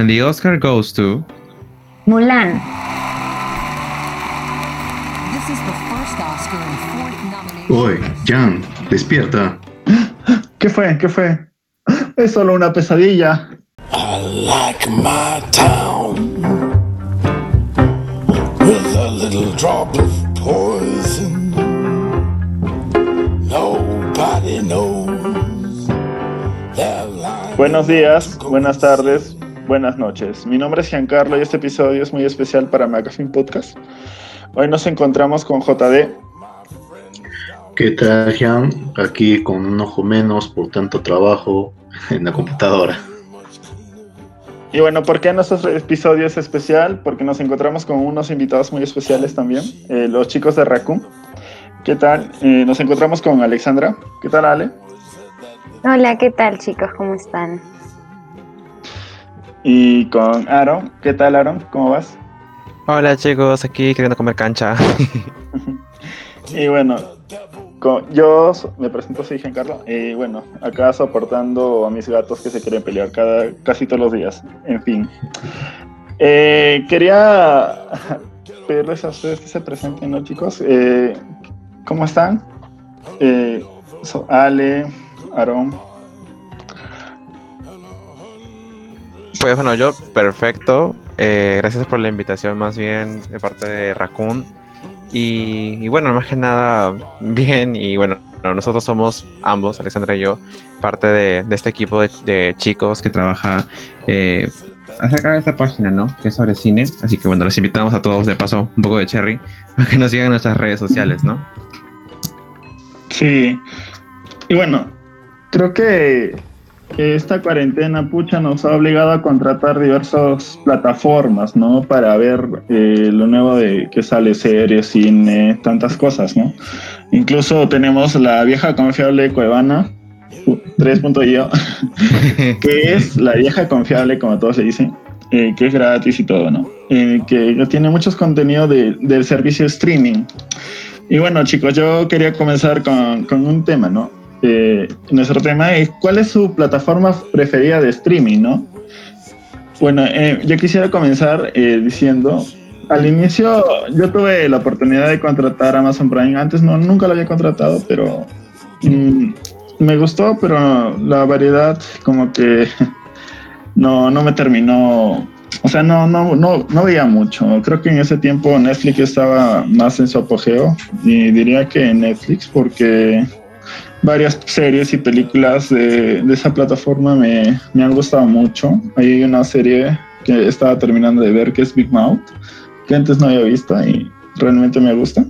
And the Oscar goes to Mulan. Oye, Jan, despierta. ¿Qué fue? ¿Qué fue? Es solo una pesadilla. I like my town with a little drop of poison. Nobody knows. Buenos días, buenas tardes, buenas noches. Mi nombre es Giancarlo y este episodio es muy especial para Magazine Podcast. Hoy nos encontramos con JD. ¿Qué tal, Jan? Aquí con un ojo menos por tanto trabajo en la computadora. Y bueno, ¿por qué nuestro episodio es especial? Porque nos encontramos con unos invitados muy especiales también, eh, los chicos de Raccoon. ¿Qué tal? Eh, nos encontramos con Alexandra. ¿Qué tal, Ale? Hola, ¿qué tal chicos? ¿Cómo están? Y con Aaron. ¿Qué tal, Aaron? ¿Cómo vas? Hola chicos, aquí queriendo comer cancha. y bueno, con- yo me presento, soy Giancarlo. Y bueno, acá soportando a mis gatos que se quieren pelear cada, casi todos los días. En fin. Eh, quería pedirles a ustedes que se presenten, ¿no, chicos? Eh, ¿Cómo están? Eh, so- Ale, Aaron. Pues bueno, yo perfecto. Eh, gracias por la invitación más bien de parte de Raccoon. Y, bueno, más que nada, bien. Y bueno, nosotros somos ambos, Alexandra y yo, parte de, este equipo de, chicos que trabaja eh, acerca de esta página, ¿no? Que es sobre cine. Así que bueno, los invitamos a todos de paso, un poco de cherry, para que nos sigan en nuestras redes sociales, ¿no? Sí. Y bueno, creo que que esta cuarentena, pucha, nos ha obligado a contratar diversas plataformas, ¿no? Para ver eh, lo nuevo de que sale, series, cine, tantas cosas, ¿no? Incluso tenemos la vieja confiable Cuevana, uh, 3.io, que es la vieja confiable, como todos se dicen, eh, que es gratis y todo, ¿no? Eh, que tiene muchos contenidos de- del servicio streaming. Y bueno, chicos, yo quería comenzar con, con un tema, ¿no? Eh, nuestro tema es ¿cuál es su plataforma preferida de streaming, no? Bueno, eh, yo quisiera comenzar eh, diciendo, al inicio yo tuve la oportunidad de contratar Amazon Prime, antes no, nunca lo había contratado, pero mm, me gustó, pero la variedad como que no, no me terminó, o sea, no, no, no, no veía mucho. Creo que en ese tiempo Netflix estaba más en su apogeo y diría que Netflix porque varias series y películas de, esa plataforma me, han gustado mucho. Hay una serie que estaba terminando de ver que es Big Mouth, que antes no había visto y realmente me gusta.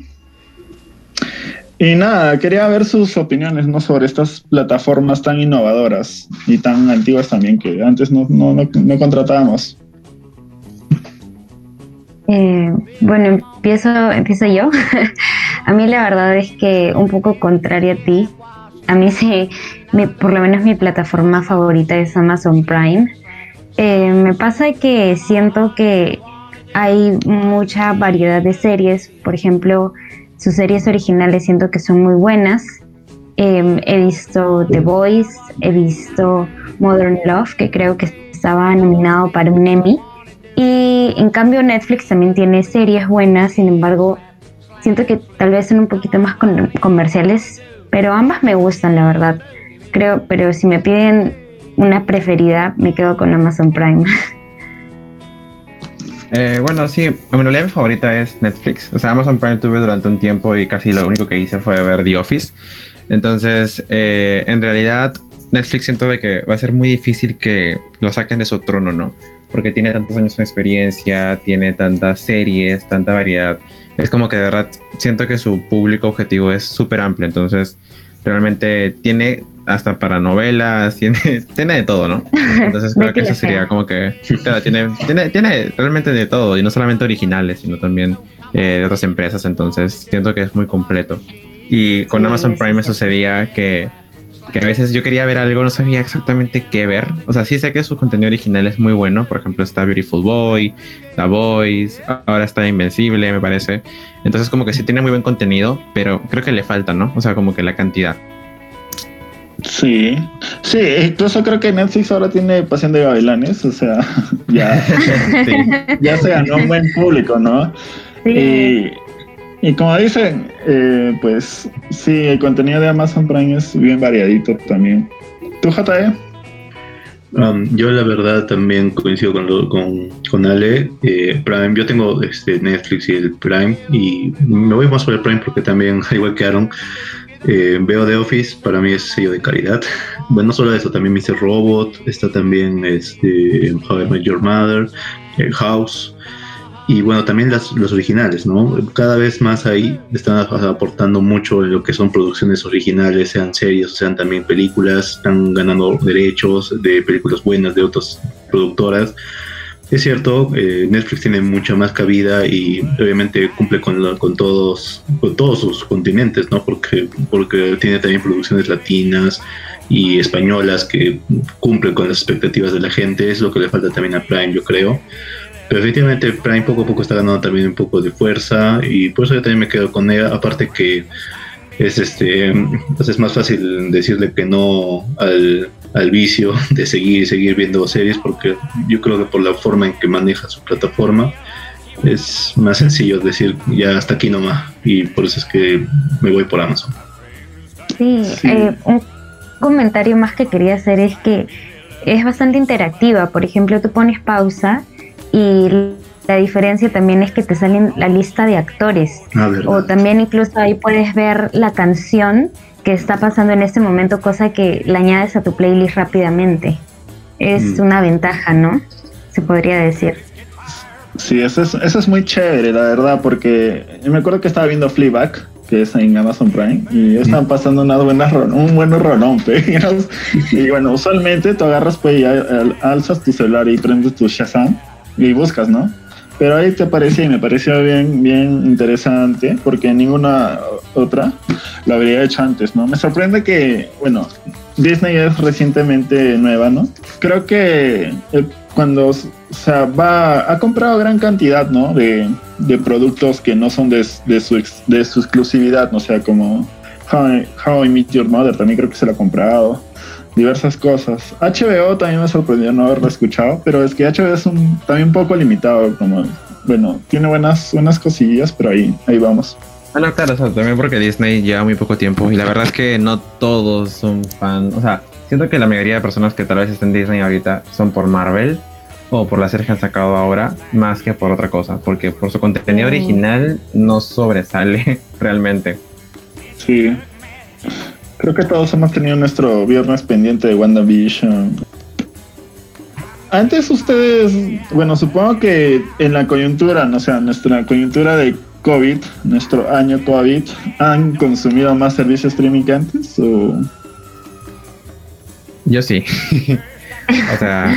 Y nada, quería ver sus opiniones ¿no? sobre estas plataformas tan innovadoras y tan antiguas también que antes no, no, no, no contratábamos. Eh, bueno, empiezo, empiezo yo. a mí la verdad es que un poco contrario a ti, a mí sí, por lo menos mi plataforma favorita es Amazon Prime. Eh, me pasa que siento que hay mucha variedad de series, por ejemplo, sus series originales siento que son muy buenas. Eh, he visto The Voice, he visto Modern Love, que creo que estaba nominado para un Emmy. Y en cambio Netflix también tiene series buenas, sin embargo, siento que tal vez son un poquito más comerciales, pero ambas me gustan, la verdad. Creo, pero si me piden una preferida, me quedo con Amazon Prime. Eh, bueno, sí, en realidad mi favorita es Netflix. O sea, Amazon Prime tuve durante un tiempo y casi lo único que hice fue ver The Office. Entonces, eh, en realidad, Netflix siento de que va a ser muy difícil que lo saquen de su trono, ¿no? Porque tiene tantos años de experiencia, tiene tantas series, tanta variedad. Es como que de verdad siento que su público objetivo es súper amplio. Entonces, realmente tiene hasta para novelas, tiene, tiene de todo, ¿no? Entonces creo que eso sería como que claro, tiene, tiene, tiene realmente de todo, y no solamente originales, sino también eh, de otras empresas, entonces siento que es muy completo. Y con Sí, Amazon Prime sí. sucedía que, que a veces yo quería ver algo, no sabía exactamente qué ver. O sea, sí sé que su contenido original es muy bueno, por ejemplo está Beautiful Boy, The Voice, ahora está Invencible, me parece. Entonces como que sí tiene muy buen contenido, pero creo que le falta, ¿no? O sea, como que la cantidad. Sí, Sí, incluso creo que Netflix ahora tiene Pasión de Gavilanes, o sea, ya, ya se ganó un buen público, ¿no? Sí. Y, como dicen, eh, pues sí, el contenido de Amazon Prime es bien variadito también. ¿Tú, JE? Um, yo la verdad también coincido con, con, con Ale. Eh, Prime, yo tengo este Netflix y el Prime y me voy más por el Prime porque también, igual que Aaron, eh, veo The Office, para mí es sello de calidad. Bueno, no solo eso, también Mr. Robot, está también este, How I Met Your Mother, House, y bueno, también las, los originales, ¿no? Cada vez más ahí están aportando mucho en lo que son producciones originales, sean series, sean también películas, están ganando derechos de películas buenas de otras productoras. Es cierto, eh, Netflix tiene mucha más cabida y obviamente cumple con, con, todos, con todos sus continentes, ¿no? Porque, porque tiene también producciones latinas y españolas que cumplen con las expectativas de la gente. Es lo que le falta también a Prime, yo creo. Pero efectivamente Prime poco a poco está ganando también un poco de fuerza y por eso yo también me quedo con ella. Aparte que es este pues es más fácil decirle que no al, al vicio de seguir seguir viendo series porque yo creo que por la forma en que maneja su plataforma es más sencillo decir ya hasta aquí nomás y por eso es que me voy por Amazon. Sí, eh, un comentario más que quería hacer es que es bastante interactiva. Por ejemplo, tú pones pausa y la diferencia también es que te salen la lista de actores. Ah, o también incluso ahí puedes ver la canción que está pasando en este momento, cosa que la añades a tu playlist rápidamente. Es mm. una ventaja, ¿no? Se podría decir. Sí, eso es, eso es muy chévere, la verdad, porque me acuerdo que estaba viendo Fleabag, que es en Amazon Prime, y están pasando una buena un buen rolón, y bueno, usualmente tú agarras, pues, y alzas tu celular y prendes tu Shazam, y buscas, ¿no? Pero ahí te parecía y me pareció bien, bien interesante porque ninguna otra lo habría hecho antes, ¿no? Me sorprende que, bueno, Disney es recientemente nueva, ¿no? Creo que eh, cuando, o sea, va, ha comprado gran cantidad, ¿no? De, de productos que no son de, de su exclusividad, ¿no? O sea, como How How I Meet Your Mother también creo que se lo ha comprado diversas cosas. HBO también me sorprendió no haberlo escuchado, pero es que HBO es un, también un poco limitado, como, bueno, tiene buenas, buenas cosillas, pero ahí, ahí vamos. Bueno, claro, también porque Disney lleva muy poco tiempo y la verdad es que no todos son fan, o sea, siento que la mayoría de personas que tal vez estén en Disney ahorita son por Marvel o por la serie que han sacado ahora, más que por otra cosa, porque por su contenido mm. original no sobresale realmente. Sí. Creo que todos hemos tenido nuestro viernes pendiente de WandaVision. Antes ustedes, bueno, supongo que en la coyuntura, no sea, nuestra coyuntura de COVID, nuestro año COVID, ¿han consumido más servicios streaming que antes? O? Yo sí. o sea,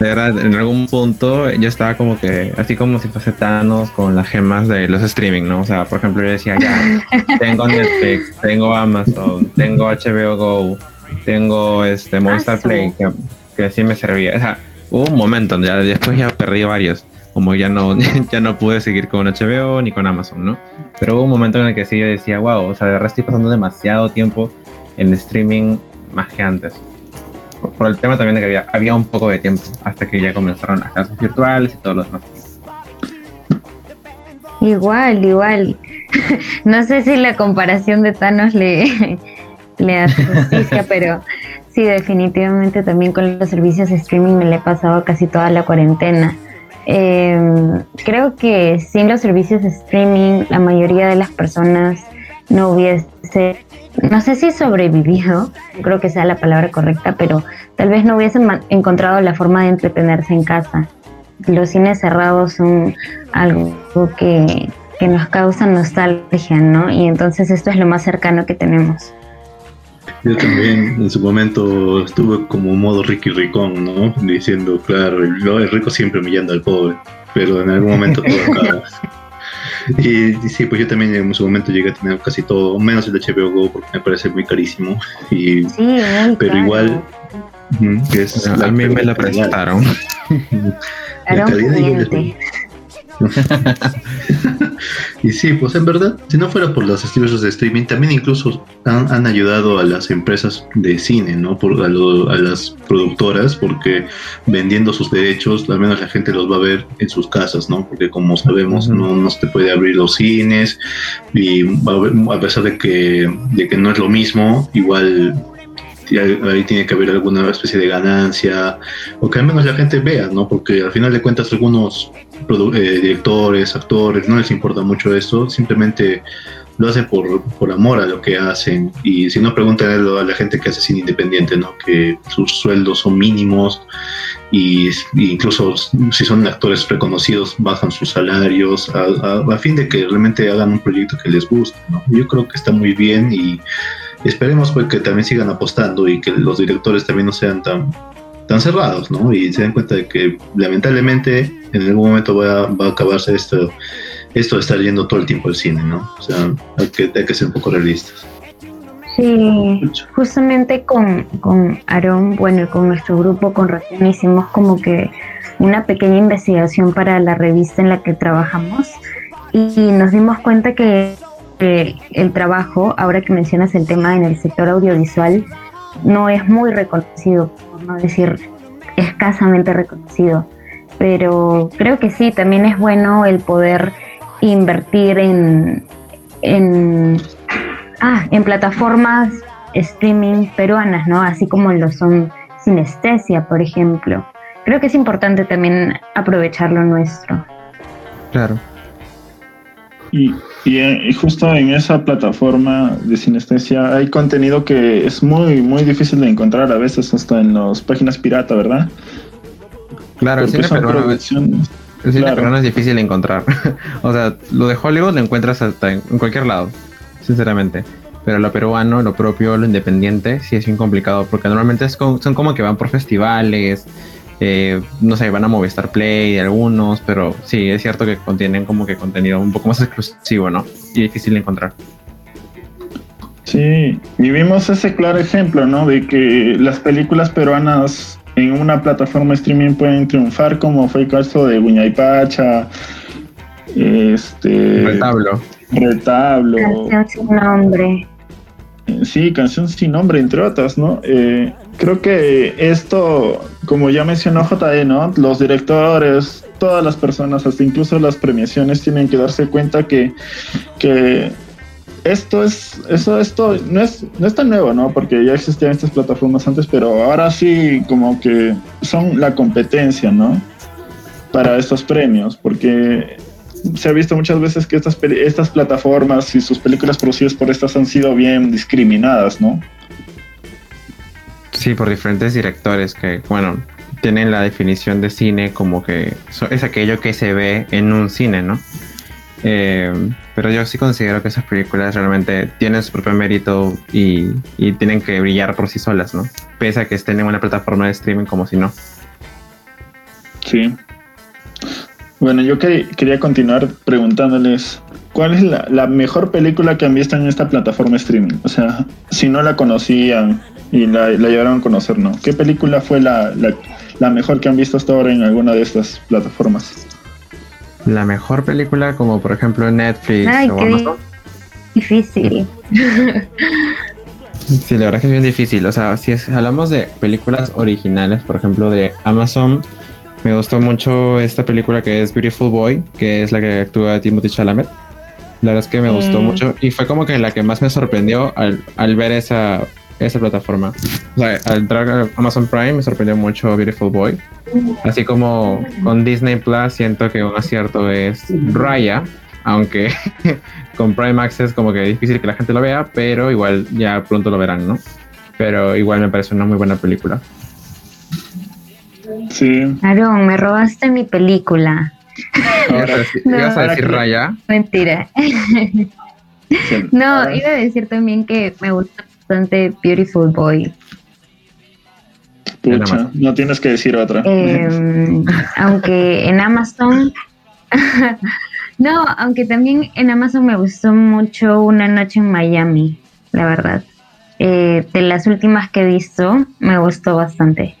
de verdad, en algún punto yo estaba como que, así como si fuese Thanos con las gemas de los streaming, ¿no? O sea, por ejemplo, yo decía, ya, tengo Netflix, tengo Amazon, tengo HBO Go, tengo este Movistar Play, que, que sí me servía. O sea, hubo un momento, ya después ya perdí varios, como ya no, ya no pude seguir con HBO ni con Amazon, ¿no? Pero hubo un momento en el que sí yo decía, wow, o sea, de verdad estoy pasando demasiado tiempo en streaming más que antes por el tema también de que había, había un poco de tiempo hasta que ya comenzaron las clases virtuales y todos los demás. Igual, igual. no sé si la comparación de Thanos le, le hace justicia, pero sí, definitivamente también con los servicios de streaming me le he pasado casi toda la cuarentena. Em, creo que sin los servicios de streaming la mayoría de las personas no hubiese no sé si sobrevivido, creo que sea la palabra correcta, pero tal vez no hubiesen encontrado la forma de entretenerse en casa. Los cines cerrados son algo que, nos causa nostalgia, ¿no? Y entonces esto es lo más cercano que tenemos. Yo también en su momento estuve como modo Ricky Ricón, ¿no? Diciendo, claro, el, rico siempre humillando al pobre, pero en algún momento todo acaba. Y, sí, pues yo también en su momento llegué a tener casi todo, menos el HBO Go, porque me parece muy carísimo. Y, pero igual, a mí me la prestaron. y sí, pues en verdad, si no fuera por los servicios de streaming, también incluso han, han, ayudado a las empresas de cine, ¿no? Por, a, a, las productoras, porque vendiendo sus derechos, al menos la gente los va a ver en sus casas, ¿no? Porque como sabemos, no, no se puede abrir los cines y a pesar de que, de que no es lo mismo, igual ahí tiene que haber alguna especie de ganancia, o que al menos la gente vea, ¿no? Porque al final de cuentas algunos eh, directores, actores, no les importa mucho esto, simplemente lo hacen por, por amor a lo que hacen. Y si no, preguntan a la gente que hace cine independiente, ¿no? Que sus sueldos son mínimos y, incluso si son actores reconocidos bajan sus salarios a, a, fin de que realmente hagan un proyecto que les guste, ¿no? Yo creo que está muy bien y esperemos pues que también sigan apostando y que los directores también no sean tan tan cerrados, ¿no? Y se den cuenta de que lamentablemente en algún momento va va a acabarse esto, esto de estar yendo todo el tiempo al cine, ¿no? O sea, hay que, hay que ser un poco realistas. Sí, justamente con, con Aarón, bueno, y con nuestro grupo, con Racing, hicimos como que una pequeña investigación para la revista en la que trabajamos y nos dimos cuenta que el trabajo, ahora que mencionas el tema en el sector audiovisual, no es muy reconocido, por no decir escasamente reconocido. Pero creo que sí, también es bueno el poder invertir en, en, ah, en plataformas streaming peruanas, ¿no? Así como lo son Sinestesia, por ejemplo. Creo que es importante también aprovechar lo nuestro. Claro. Y, y, justo en esa plataforma de sinestesia hay contenido que es muy, muy difícil de encontrar a veces hasta en las páginas pirata, ¿verdad? Claro, el cine, peruano, el cine peruano es difícil de encontrar. o sea, lo de Hollywood lo encuentras hasta en, en, cualquier lado, sinceramente. Pero lo peruano, lo propio, lo independiente, sí es bien complicado porque normalmente es con, son como que van por festivales, eh, no sé, van a Movistar Play algunos, pero sí, es cierto que contienen como que contenido un poco más exclusivo, ¿no? Y difícil de encontrar. Sí, vivimos ese claro ejemplo, ¿no? De que las películas peruanas en una plataforma streaming pueden triunfar, como fue el caso de Buñaypacha, este... Retablo. Retablo. Canción sin nombre. Sí, canción sin nombre, entre otras, ¿no? Eh, creo que esto, como ya mencionó JD, ¿no? Los directores, todas las personas, hasta incluso las premiaciones, tienen que darse cuenta que, que esto es, eso, esto no es, no es tan nuevo, ¿no? Porque ya existían estas plataformas antes, pero ahora sí como que son la competencia, ¿no? Para estos premios, porque se ha visto muchas veces que estas, estas plataformas y sus películas producidas por estas han sido bien discriminadas, ¿no? Sí, por diferentes directores que, bueno, tienen la definición de cine como que es aquello que se ve en un cine, ¿no? Eh, pero yo sí considero que esas películas realmente tienen su propio mérito y, y, tienen que brillar por sí solas, ¿no? Pese a que estén en una plataforma de streaming como si no. Sí. Bueno, yo que, quería continuar preguntándoles, ¿cuál es la, la, mejor película que han visto en esta plataforma streaming? O sea, si no la conocían, y la, la, llevaron a conocer, ¿no? ¿Qué película fue la, la, la, mejor que han visto hasta ahora en alguna de estas plataformas? La mejor película, como por ejemplo Netflix Ay, o Amazon. Difícil. Sí, la verdad es que es bien difícil. O sea, si es, hablamos de películas originales, por ejemplo, de Amazon, me gustó mucho esta película que es Beautiful Boy, que es la que actúa Timothy Chalamet. La verdad es que me gustó mm. mucho y fue como que la que más me sorprendió al, al ver esa esa plataforma. O sea, al entrar a Amazon Prime me sorprendió mucho Beautiful Boy. Así como con Disney Plus siento que un acierto es Raya, aunque con Prime Access como que es difícil que la gente lo vea, pero igual ya pronto lo verán, ¿no? Pero igual me parece una muy buena película. Sí. Aaron, me robaste mi película. Ahora, ¿Ibas a decir Raya? Mentira. no, iba a decir también que me gusta bastante Beautiful Boy. Pucha, no tienes que decir otra. Eh, aunque en Amazon. no, aunque también en Amazon me gustó mucho Una Noche en Miami, la verdad. Eh, de las últimas que he visto, me gustó bastante.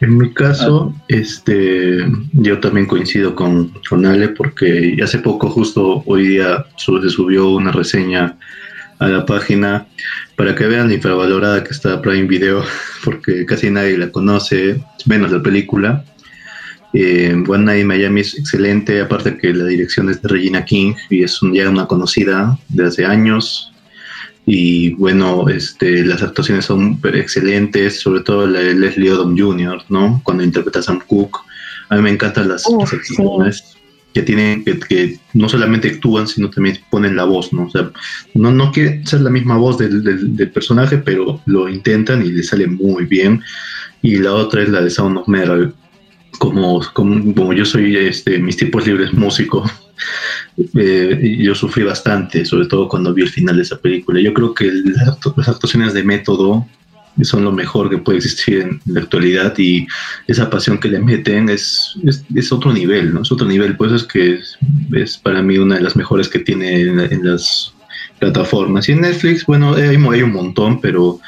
En mi caso, este, yo también coincido con, con Ale porque hace poco, justo hoy día, se subió una reseña a la página para que vean la infravalorada que está Prime Video, porque casi nadie la conoce, menos la película. Eh, One Night in Miami es excelente, aparte que la dirección es de Regina King y es ya una conocida de hace años. Y bueno, este, las actuaciones son excelentes, sobre todo la de Leslie Odom Jr., ¿no? Cuando interpreta a Sam Cooke. A mí me encantan las, actuaciones que tienen, que, no solamente actúan, sino también ponen la voz, ¿no? O sea, no, no quiere ser la misma voz del, del, personaje, pero lo intentan y le sale muy bien. Y la otra es la de Sound of Metal. Como, como, como yo soy, este, mis tipos libres músico, eh, yo sufrí bastante, sobre todo cuando vi el final de esa película. Yo creo que las actuaciones de método son lo mejor que puede existir en la actualidad y esa pasión que le meten es, es, otro nivel, ¿no? Es otro nivel, pues es que es, para mí una de las mejores que tiene en, las plataformas. Y en Netflix, bueno, hay, hay, un montón, pero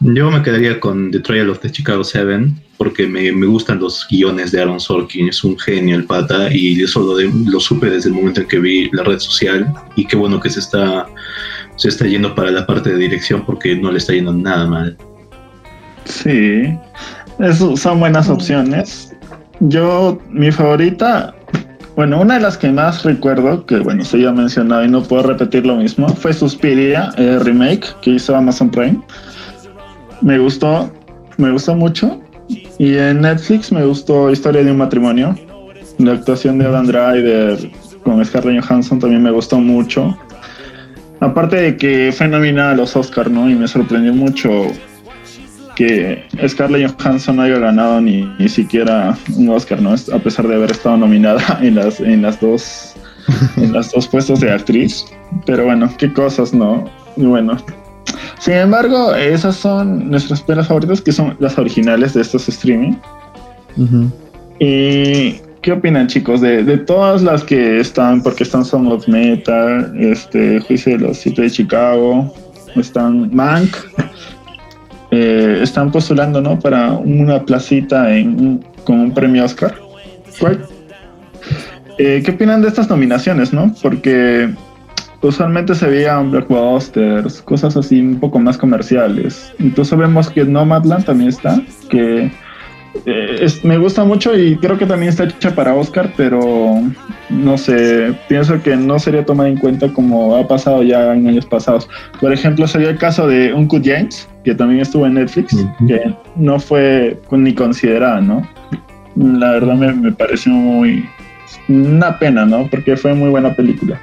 yo me quedaría con The Trial of the Chicago Seven porque me, me gustan los guiones de Aaron Sorkin, es un genio el pata y eso lo, de, lo supe desde el momento en que vi la red social y qué bueno que se está, se está yendo para la parte de dirección porque no le está yendo nada mal. Sí, eso son buenas opciones. Yo, mi favorita, bueno, una de las que más recuerdo, que bueno, se ya mencionado y no puedo repetir lo mismo, fue Suspiria, el remake que hizo Amazon Prime. Me gustó, me gustó mucho. Y en Netflix me gustó Historia de un matrimonio. La actuación de Adam Driver con Scarlett Johansson también me gustó mucho. Aparte de que fue nominada a los Oscars, ¿no? Y me sorprendió mucho que Scarlett Johansson no haya ganado ni, ni siquiera un Oscar, ¿no? A pesar de haber estado nominada en las, en las dos en las dos puestos de actriz. Pero bueno, qué cosas, ¿no? Y bueno. Sin embargo, esas son nuestras pelas favoritas, que son las originales de estos streaming. ¿Y qué opinan, chicos? De, de, todas las que están, porque están Song of Meta, este, Juicio de los Siete de Chicago, están Mank, eh, están postulando ¿no? para una placita en, con un premio Oscar. Eh, ¿Qué opinan de estas nominaciones? ¿no? Porque usualmente se veían blockbusters, cosas así un poco más comerciales. Incluso vemos que Nomadland también está, que eh, me gusta mucho y creo que también está hecha para Oscar, pero no sé, pienso que no sería tomada en cuenta como ha pasado ya en años pasados. Por ejemplo, sería el caso de Uncle James, que también estuvo en Netflix, que no fue ni considerada, ¿no? La verdad me, me pareció muy... una pena, ¿no? Porque fue muy buena película.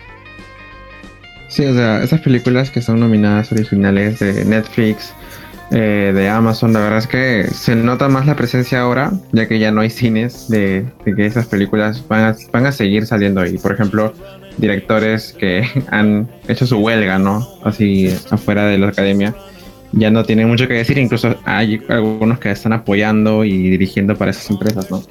Sí, o sea, esas películas que son nominadas originales de Netflix, eh, de Amazon, la verdad es que se nota más la presencia ahora, ya que ya no hay cines de, que esas películas van a, van a seguir saliendo ahí. Por ejemplo, directores que han hecho su huelga, ¿no? Así afuera de la academia, ya no tienen mucho que decir, incluso hay algunos que están apoyando y dirigiendo para esas empresas, ¿no?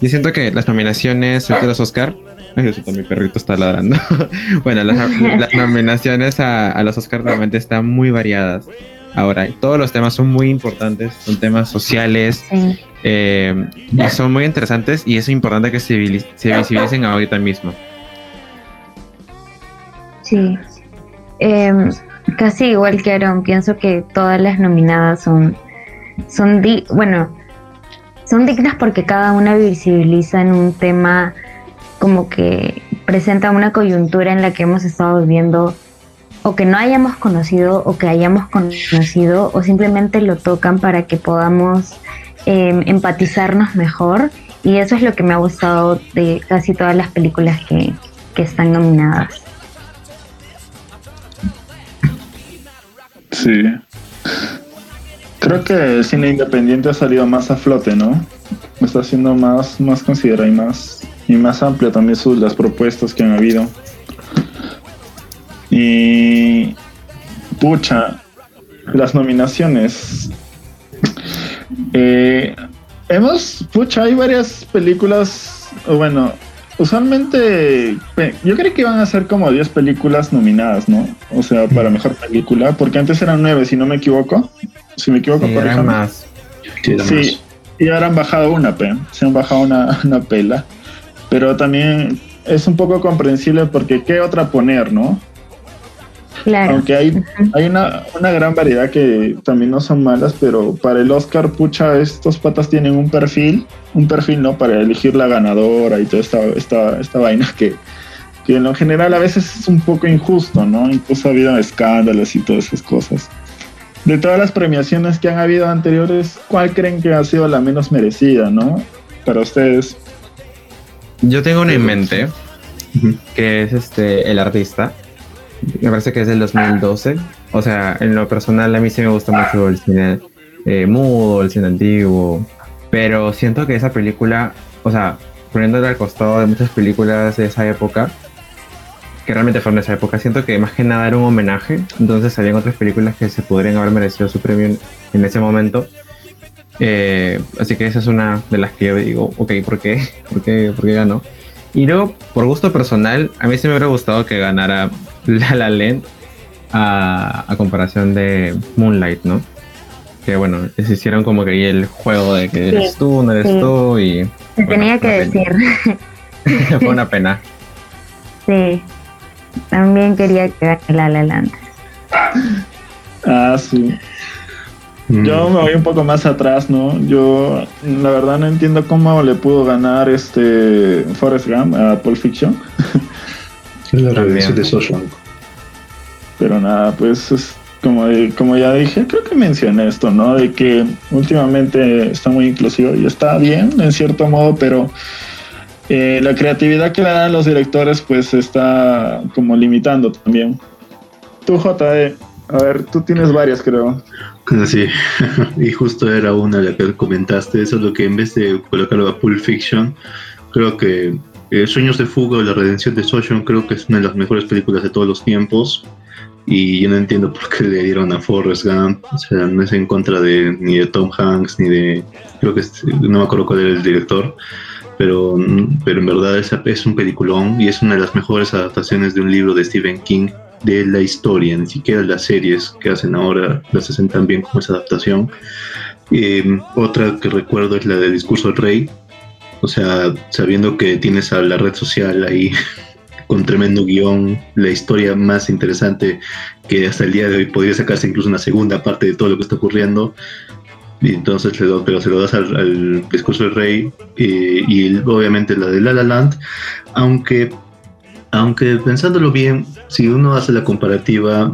Yo siento que las nominaciones de los Oscar, mi perrito está ladrando. bueno, las, nominaciones a, a los Oscar realmente están muy variadas. Ahora, todos los temas son muy importantes, son temas sociales eh, y son muy interesantes y es importante que se, visibilicen ahorita mismo. Sí, em, casi igual que Aaron, pienso que todas las nominadas son, son bueno, son dignas porque cada una visibiliza en un tema como que presenta una coyuntura en la que hemos estado viviendo o que no hayamos conocido o que hayamos conocido o simplemente lo tocan para que podamos em, empatizarnos mejor y eso es lo que me ha gustado de casi todas las películas que, que están nominadas. Sí. Creo que el cine independiente ha salido más a flote, ¿no? Está siendo más, más considerado y más, y más amplio también sus, las propuestas que han habido. Y pucha, las nominaciones. Eh, hemos, pucha, hay varias películas, bueno, usualmente yo creo que iban a ser como 10 películas nominadas, ¿no? O sea, para mejor película, porque antes eran 9, si no me equivoco. Si me equivoco, por ejemplo. más. Sí, y ahora han bajado una, pe, se han bajado una, una pela. Pero también es un poco comprensible porque qué otra poner, ¿no? Claro. Aunque hay, hay una, una gran variedad que también no son malas, pero para el Oscar, pucha, estos patas tienen un perfil, un perfil, ¿no? Para elegir la ganadora y toda esta, esta, esta vaina que, que en lo general a veces es un poco injusto, ¿no? Incluso ha habido escándalos y todas esas cosas. De todas las premiaciones que han habido anteriores, ¿cuál creen que ha sido la menos merecida, ¿no? Para ustedes. Yo tengo una en mente, que es este el artista. Me parece que es del 2012. O sea, en lo personal a mí sí me gusta mucho el cine eh, mudo, el cine antiguo. Pero siento que esa película, o sea, poniéndole al costado de muchas películas de esa época, que realmente fueron de esa época, siento que más que nada era un homenaje. Entonces habían otras películas que se podrían haber merecido su premio en ese momento. Eh, así que esa es una de las que yo digo, ok, ¿por qué? ¿Por qué, ¿Por qué ganó? Y luego, por gusto personal, a mí sí me hubiera gustado que ganara La La Land a, a comparación de Moonlight, ¿no? Que bueno, se hicieron como que ahí el juego de que Sí, eres tú, no eres sí. tú y... Se bueno, tenía que decir. Fue una pena. Sí. También quería que gane La La Land. Ah, sí. Mm. Yo me voy un poco más atrás, ¿no? Yo la verdad no entiendo cómo le pudo ganar este Forrest Gump a Pulp Fiction. Es la redención de Shawshank. Pero nada, pues es como, como ya dije, creo que mencioné esto, ¿no? De que últimamente está muy inclusivo y está bien en cierto modo, pero eh, la creatividad que le dan los directores pues está como limitando también. Tú, JD, a ver, tú tienes varias, creo. Sí, y justo era una la que comentaste, eso es lo que en vez de colocarlo a Pulp Fiction, creo que eh, Sueños de Fuga o La Redención de Shawshank creo que es una de las mejores películas de todos los tiempos y yo no entiendo por qué le dieron a Forrest Gump, o sea, no es en contra de ni de Tom Hanks ni de, creo que es- no me acuerdo cuál era el director, pero, pero en verdad esa es un peliculón y es una de las mejores adaptaciones de un libro de Stephen King de la historia, ni siquiera las series que hacen ahora las hacen tan bien como esa adaptación. Eh, otra que recuerdo es la del discurso del rey, o sea, sabiendo que tienes a la red social ahí con tremendo guion, la historia más interesante que hasta el día de hoy podría sacarse incluso una segunda parte de todo lo que está ocurriendo. Y entonces, le do- pero se lo das al, al discurso del rey eh, y obviamente la de La La Land, aunque, aunque pensándolo bien, si uno hace la comparativa,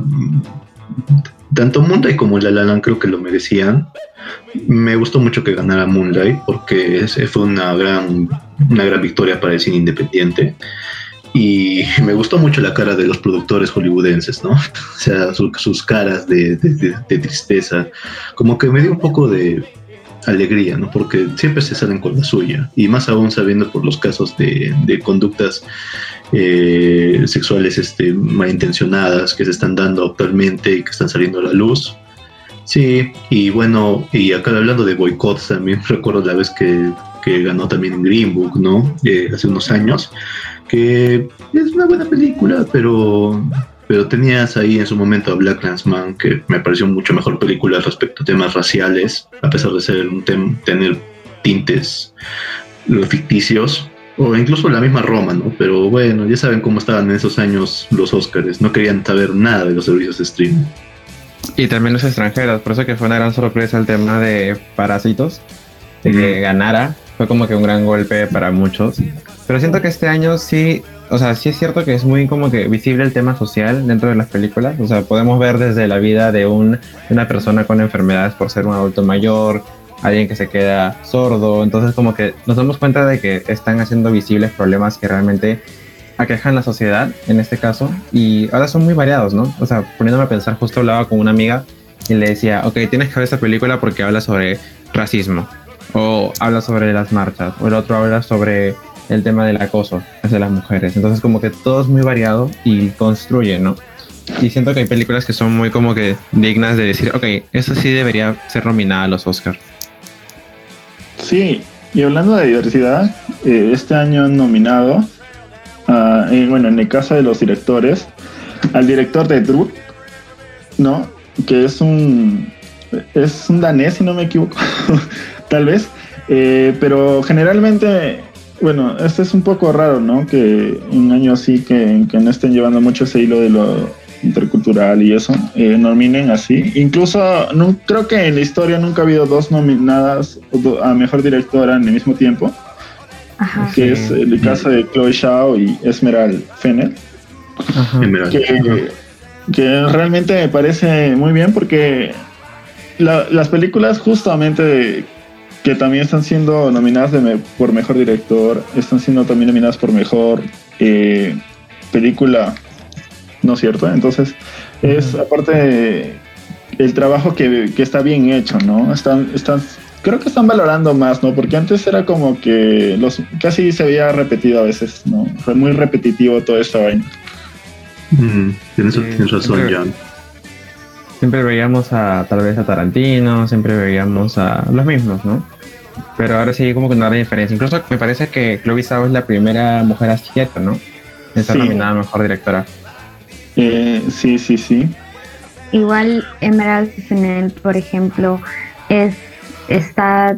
tanto Moonlight como La La Land creo que lo merecían. Me gustó mucho que ganara Moonlight porque fue una gran, una gran victoria para el cine independiente. Y me gustó mucho la cara de los productores hollywoodenses, ¿no? O sea, su- sus caras de, tristeza. Como que me dio un poco de alegría, ¿no? Porque siempre se salen con la suya. Y más aún sabiendo por los casos de, de conductas eh, sexuales este, malintencionadas que se están dando actualmente y que están saliendo a la luz. Sí, y bueno, y acá hablando de boicots también, recuerdo la vez que, que ganó también Green Book, ¿no? Eh, hace unos años, que es una buena película, pero, pero tenías ahí en su momento a Black Landsman, que me pareció mucho mejor película respecto a temas raciales, a pesar de ser un tem- tener tintes ficticios, o incluso la misma Roma, ¿no? Pero bueno, ya saben cómo estaban en esos años los Oscars, no querían saber nada de los servicios de streaming. Y también los extranjeros, por eso que fue una gran sorpresa el tema de Parásitos, de que ganara, fue como que un gran golpe para muchos. Pero siento que este año sí, o sea, sí es cierto que es muy como que visible el tema social dentro de las películas, o sea, podemos ver desde la vida de, un, una persona con enfermedades por ser un adulto mayor, alguien que se queda sordo, entonces como que nos damos cuenta de que están haciendo visibles problemas que realmente aquejan la sociedad en este caso y ahora son muy variados, ¿no? O sea, poniéndome a pensar, justo hablaba con una amiga y le decía, ok, tienes que ver esta película porque habla sobre racismo o habla sobre las marchas o el otro habla sobre el tema del acoso hacia las mujeres. Entonces como que todo es muy variado y construye, ¿no? Y siento que hay películas que son muy como que dignas de decir, ok, eso sí debería ser nominada a los Oscars. Sí, y hablando de diversidad, eh, este año han nominado, eh, bueno, en el caso de los directores, al director de Drew, ¿no? Que es un, es un danés, si no me equivoco, tal vez. Eh, pero generalmente, bueno, este es un poco raro, ¿no? Que un año así que, que no estén llevando mucho ese hilo de lo intercultural y eso, eh, nominen así. Incluso no, creo que en la historia nunca ha habido dos nominadas a mejor directora en el mismo tiempo, Ajá. que es el caso de Chloe Zhao y Esmeralda Fennel. Ajá. Que, que realmente me parece muy bien porque la- las películas justamente que también están siendo nominadas de me- por mejor director, están siendo también nominadas por mejor eh, película, ¿no es cierto? Entonces es aparte el trabajo que, que está bien hecho, ¿no? Están, están, creo que están valorando más, ¿no? Porque antes era como que los casi se veía repetido a veces, ¿no? Fue muy repetitivo toda esta vaina. Mm, tienes razón, siempre- Jan. Siempre veíamos a tal vez a Tarantino, siempre veíamos a los mismos, ¿no? Pero ahora sí como que no hay diferencia. Incluso me parece que Chloe Zhao es la primera mujer asiática, ¿no? En estar Sí. nominada a mejor directora. Eh, sí, sí, sí. Igual Emerald Fennell, por ejemplo, es está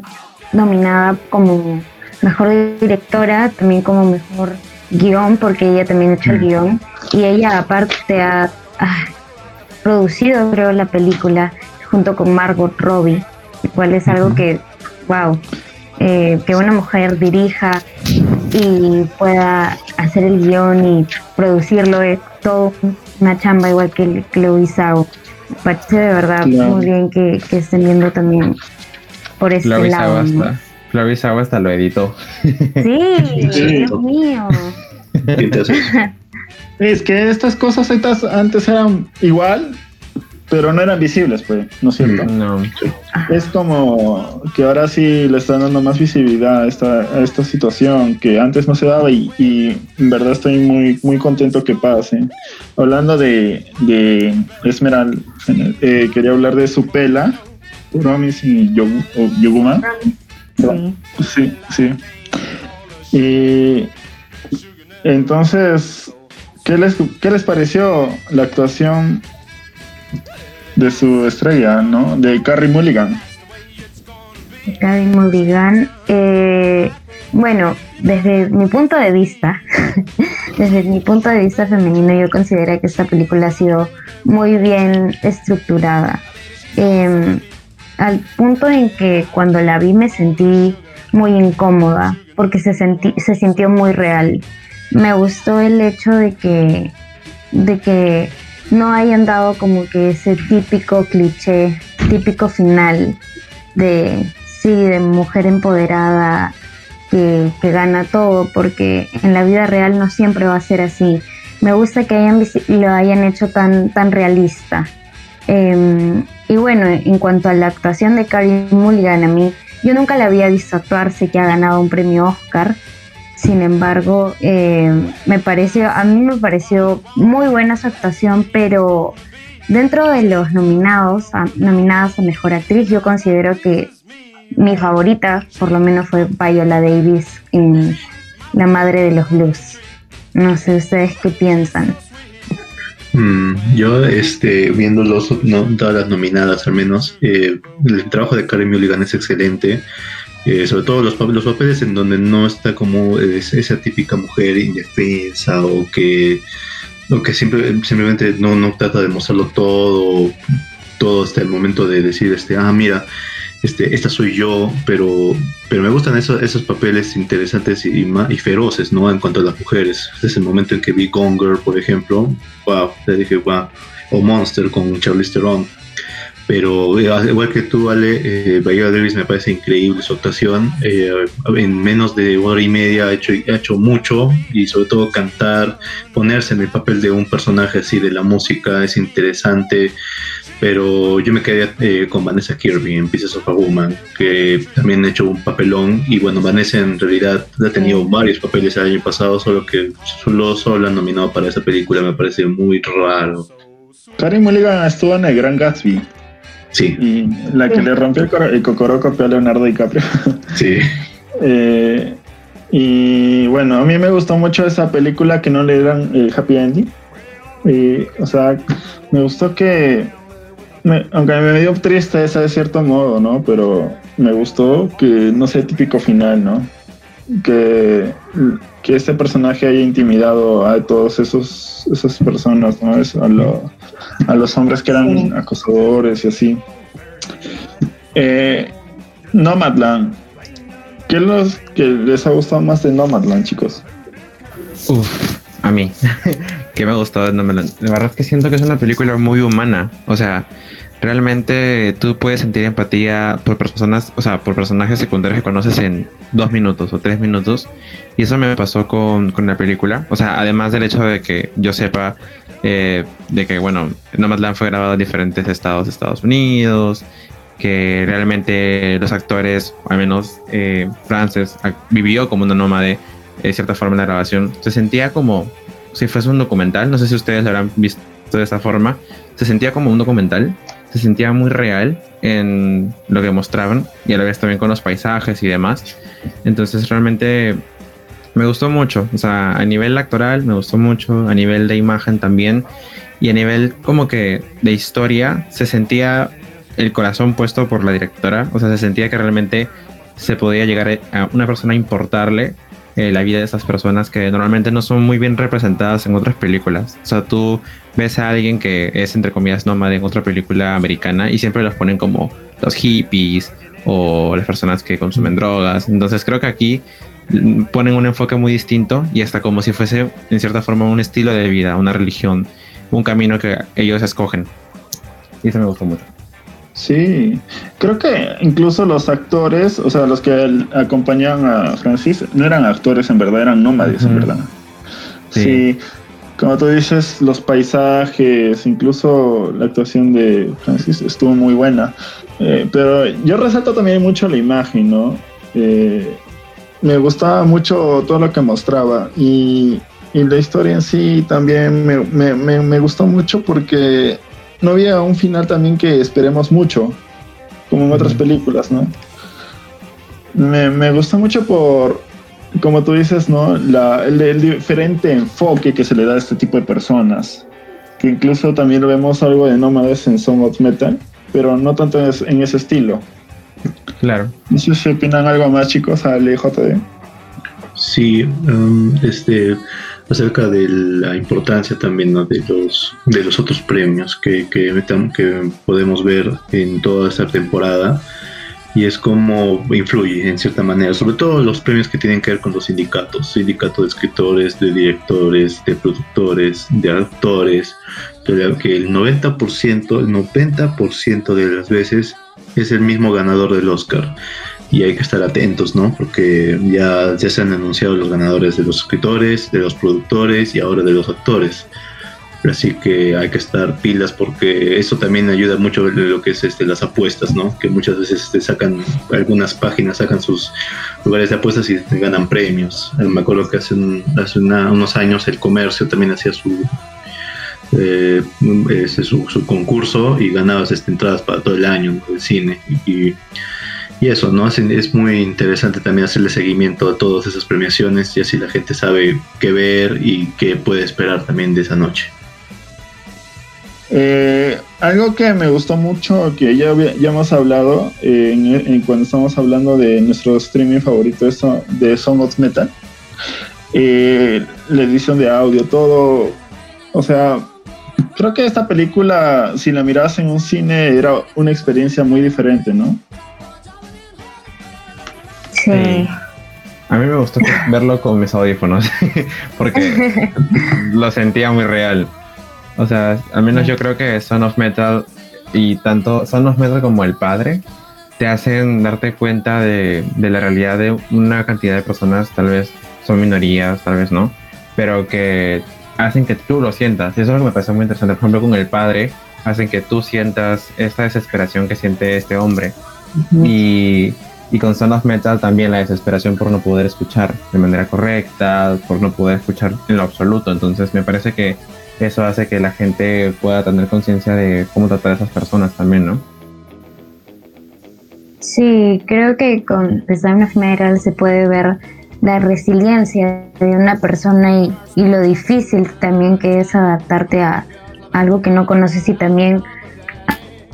nominada como mejor directora, también como mejor guion, porque ella también ha hecho el Mm. guion. Y ella aparte ha, producido, creo, la película junto con Margot Robbie, lo cual es algo que, wow, eh, que una mujer dirija y pueda hacer el guion y producirlo es todo una chamba igual que el Chloe Zhao. Me parece de verdad Claro. muy bien que, que estén viendo también por este lado. ¿no? hasta, Chloe Zhao hasta lo editó. Sí, Sí. Dios mío. Es que estas cosas estas antes eran igual, pero no eran visibles, pues, ¿no es cierto? No. Es como que ahora sí le están dando más visibilidad a esta, a esta situación que antes no se daba y, y en verdad estoy muy, muy contento que pase. Hablando de, de Esmeralda, eh, quería hablar de su pela, Promise y Yogu, o Yoguma. Sí. Sí, sí. Y entonces, ¿qué les, ¿qué les pareció la actuación de su estrella, ¿no? De Carrie Mulligan. Carrie Mulligan. eh, bueno, desde mi punto de vista, desde mi punto de vista femenino, yo considero que esta película ha sido muy bien estructurada. Eh, al punto en que cuando la vi me sentí muy incómoda, porque se, sentí, se sintió muy real. Me gustó el hecho de que, de que no hayan dado como que ese típico cliché, típico final de sí, de mujer empoderada que, que, gana todo, porque en la vida real no siempre va a ser así. Me gusta que hayan, lo hayan hecho tan, tan realista. Eh, y bueno, en cuanto a la actuación de Carrie Mulligan, a mí, yo nunca la había visto actuar, sé que ha ganado un premio Oscar. Sin embargo, eh, me pareció, a mí me pareció muy buena su actuación, pero dentro de los nominados, a, nominadas a Mejor Actriz, yo considero que mi favorita, por lo menos, fue Viola Davis en La Madre de los Blues. No sé ustedes qué piensan. Mm, yo, este, viendo los, todas las nominadas al menos, eh, el trabajo de Carrie Mulligan es excelente. Eh, sobre todo los, los, papeles en donde no está como es, esa típica mujer indefensa o que, o que simplemente no, no trata de mostrarlo todo, todo hasta el momento de decir, este, ah, mira, este, esta soy yo, pero, pero me gustan esos, esos papeles interesantes y, y, y, feroces, ¿no? En cuanto a las mujeres. Es el momento en que vi Gone Girl, por ejemplo, wow, le dije, wow, o Monster con Charlize Theron. Pero igual que tú, Ale, eh, Viola Davis me parece increíble su actuación. Eh, en menos de hora y media ha hecho, ha hecho mucho y sobre todo cantar, ponerse en el papel de un personaje así de la música es interesante pero yo me quedé eh, con Vanessa Kirby en Pieces of a Woman, que también ha hecho un papelón, y bueno, Vanessa en realidad ha tenido varios papeles el año pasado, solo que solo, solo la han nominado para esa película, me parece muy raro. Carrie Mulligan estuvo en El Gran Gatsby. Sí. Y la que le rompió el, el cocoroco a Leonardo DiCaprio. Sí. eh, y bueno, a mí me gustó mucho esa película que no le dieron el happy ending. Y, o sea, me gustó que me, aunque me dio tristeza de cierto modo, ¿no? Pero me gustó que no sea típico final, ¿no? Que, que este personaje haya intimidado a todos esos esas personas, ¿no? a, a, los hombres que eran acosadores y así. Eh, Nomadland. ¿Qué los que les ha gustado más de Nomadland, chicos? Uf, a mí. ¿Qué me ha gustado de Nomadland? La verdad es que siento que es una película muy humana. O sea, realmente tú puedes sentir empatía por personas, o sea, por personajes secundarios que conoces en dos minutos o tres minutos. Y eso me pasó con, con la película. O sea, además del hecho de que yo sepa eh, de que, bueno, Nomadland fue grabado en diferentes estados de Estados Unidos, que realmente los actores, al menos eh, Frances, vivió como una nómade de cierta forma en la grabación. Se sentía como si fuese un documental, no sé si ustedes lo habrán visto de esa forma, se sentía como un documental, se sentía muy real en lo que mostraban y a la vez también con los paisajes y demás. Entonces realmente me gustó mucho, o sea, a nivel actoral me gustó mucho, a nivel de imagen también y a nivel como que de historia se sentía el corazón puesto por la directora, o sea, se sentía que realmente se podía llegar a una persona a importarle eh, la vida de esas personas que normalmente no son muy bien representadas en otras películas. O sea, tú ves a alguien que es, entre comillas, nómada en otra película americana y siempre los ponen como los hippies o las personas que consumen drogas. Entonces creo que aquí ponen un enfoque muy distinto y hasta como si fuese, en cierta forma, un estilo de vida, una religión, un camino que ellos escogen. Y eso me gustó mucho. Sí, creo que incluso los actores, o sea, los que acompañaban a Francis, no eran actores en verdad, eran nómades en verdad. Sí. como tú dices, los paisajes, incluso la actuación de Francis estuvo muy buena. Eh, pero yo resalto también mucho la imagen, ¿no? Eh, me gustaba mucho todo lo que mostraba y, la historia en sí también me, me gustó mucho porque no había un final también que esperemos mucho, como en otras películas, ¿no? Me, me gusta mucho por, como tú dices, ¿no? La, el, diferente enfoque que se le da a este tipo de personas. Que incluso también lo vemos algo de nómades en Song of Metal, pero no tanto en, ese estilo. Claro. No sé si opinan algo más, chicos, al JD. Sí, um, este acerca de la importancia también de, los, de los otros premios que, que, que podemos ver en toda esta temporada y es como influye en cierta manera, sobre todo los premios que tienen que ver con los sindicatos, sindicato de escritores, de directores, de productores, de actores, que el 90%, el 90% de las veces es el mismo ganador del Oscar y hay que estar atentos, ¿no? Porque ya, ya se han anunciado los ganadores de los escritores, de los productores y ahora de los actores. Así que hay que estar pilas porque eso también ayuda mucho lo que es este, las apuestas, ¿no? Que muchas veces este, sacan, algunas páginas sacan sus lugares de apuestas y ganan premios. Me acuerdo que hace, hace unos años el comercio también hacía su, eh, su, su, concurso y ganabas este, entradas para todo el año del cine. Y eso, ¿no? Es, muy interesante también hacerle seguimiento a todas esas premiaciones y así la gente sabe qué ver y qué puede esperar también de esa noche. Eh, algo que me gustó mucho, que ya, ya hemos hablado en, cuando estamos hablando de nuestro streaming favorito de Song of Metal, eh, la edición de audio, todo, o sea, creo que esta película, si la miras en un cine, era una experiencia muy diferente, ¿no? A mí me gustó verlo con mis audífonos, porque lo sentía muy real. O sea, al menos yo creo que Son of Metal y tanto Son of Metal como el padre te hacen darte cuenta de, la realidad de una cantidad de personas, tal vez son minorías, tal vez no, pero que hacen que tú lo sientas. Y eso es lo que me parece muy interesante. Por ejemplo, con el padre, hacen que tú sientas esta desesperación que siente este hombre. Y y con Son of Metal también la desesperación por no poder escuchar de manera correcta, por no poder escuchar en lo absoluto. Entonces me parece que eso hace que la gente pueda tener conciencia de cómo tratar a esas personas también, ¿no? Sí, creo que con The Son of Metal se puede ver la resiliencia de una persona y lo difícil también que es adaptarte a algo que no conoces y también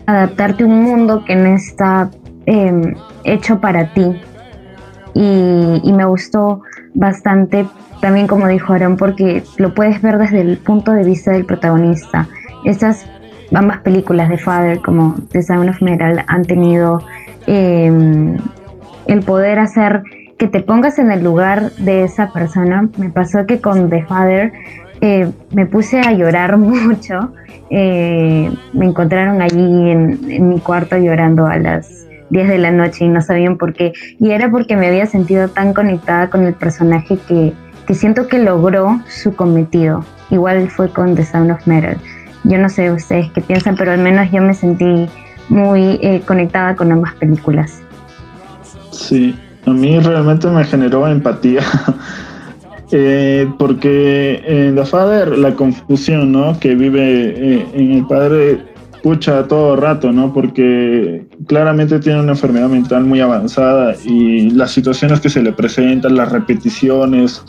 adaptarte a un mundo que no está em, hecho para ti. Y, me gustó bastante, también como dijo Aaron, porque lo puedes ver desde el punto de vista del protagonista. Estas ambas películas de Father como The Sound of Metal han tenido em, el poder hacer que te pongas en el lugar de esa persona. Me pasó que con The Father eh, me puse a llorar mucho. Eh, me encontraron allí en, mi cuarto llorando a las 10 de la noche y no sabían por qué. Y era porque me había sentido tan conectada con el personaje que, que siento que logró su cometido. Igual fue con The Sound of Metal. Yo no sé ustedes qué piensan, pero al menos yo me sentí muy eh, conectada con ambas películas. Sí, a mí realmente me generó empatía. Eh, porque en The Father la confusión ¿no? que vive eh, en el padre pucha todo rato, ¿no? Porque claramente tiene una enfermedad mental muy avanzada y las situaciones que se le presentan, las repeticiones,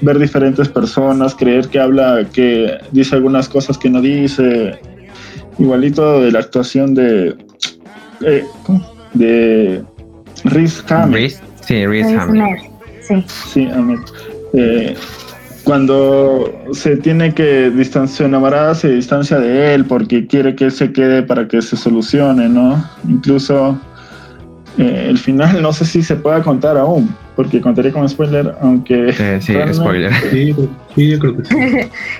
ver diferentes personas, creer que habla, que dice algunas cosas que no dice, igualito de la actuación de eh, de Riz Ahmed. Sí, Riz Ahmed. Sí. Sí, eh, cuando se tiene que distanciar, enamorada se distancia de él porque quiere que él se quede para que se solucione, ¿no? Incluso eh, el final no sé si se pueda contar aún, porque contaría como spoiler, aunque... Eh, sí, spoiler. Sí, yo creo que sí.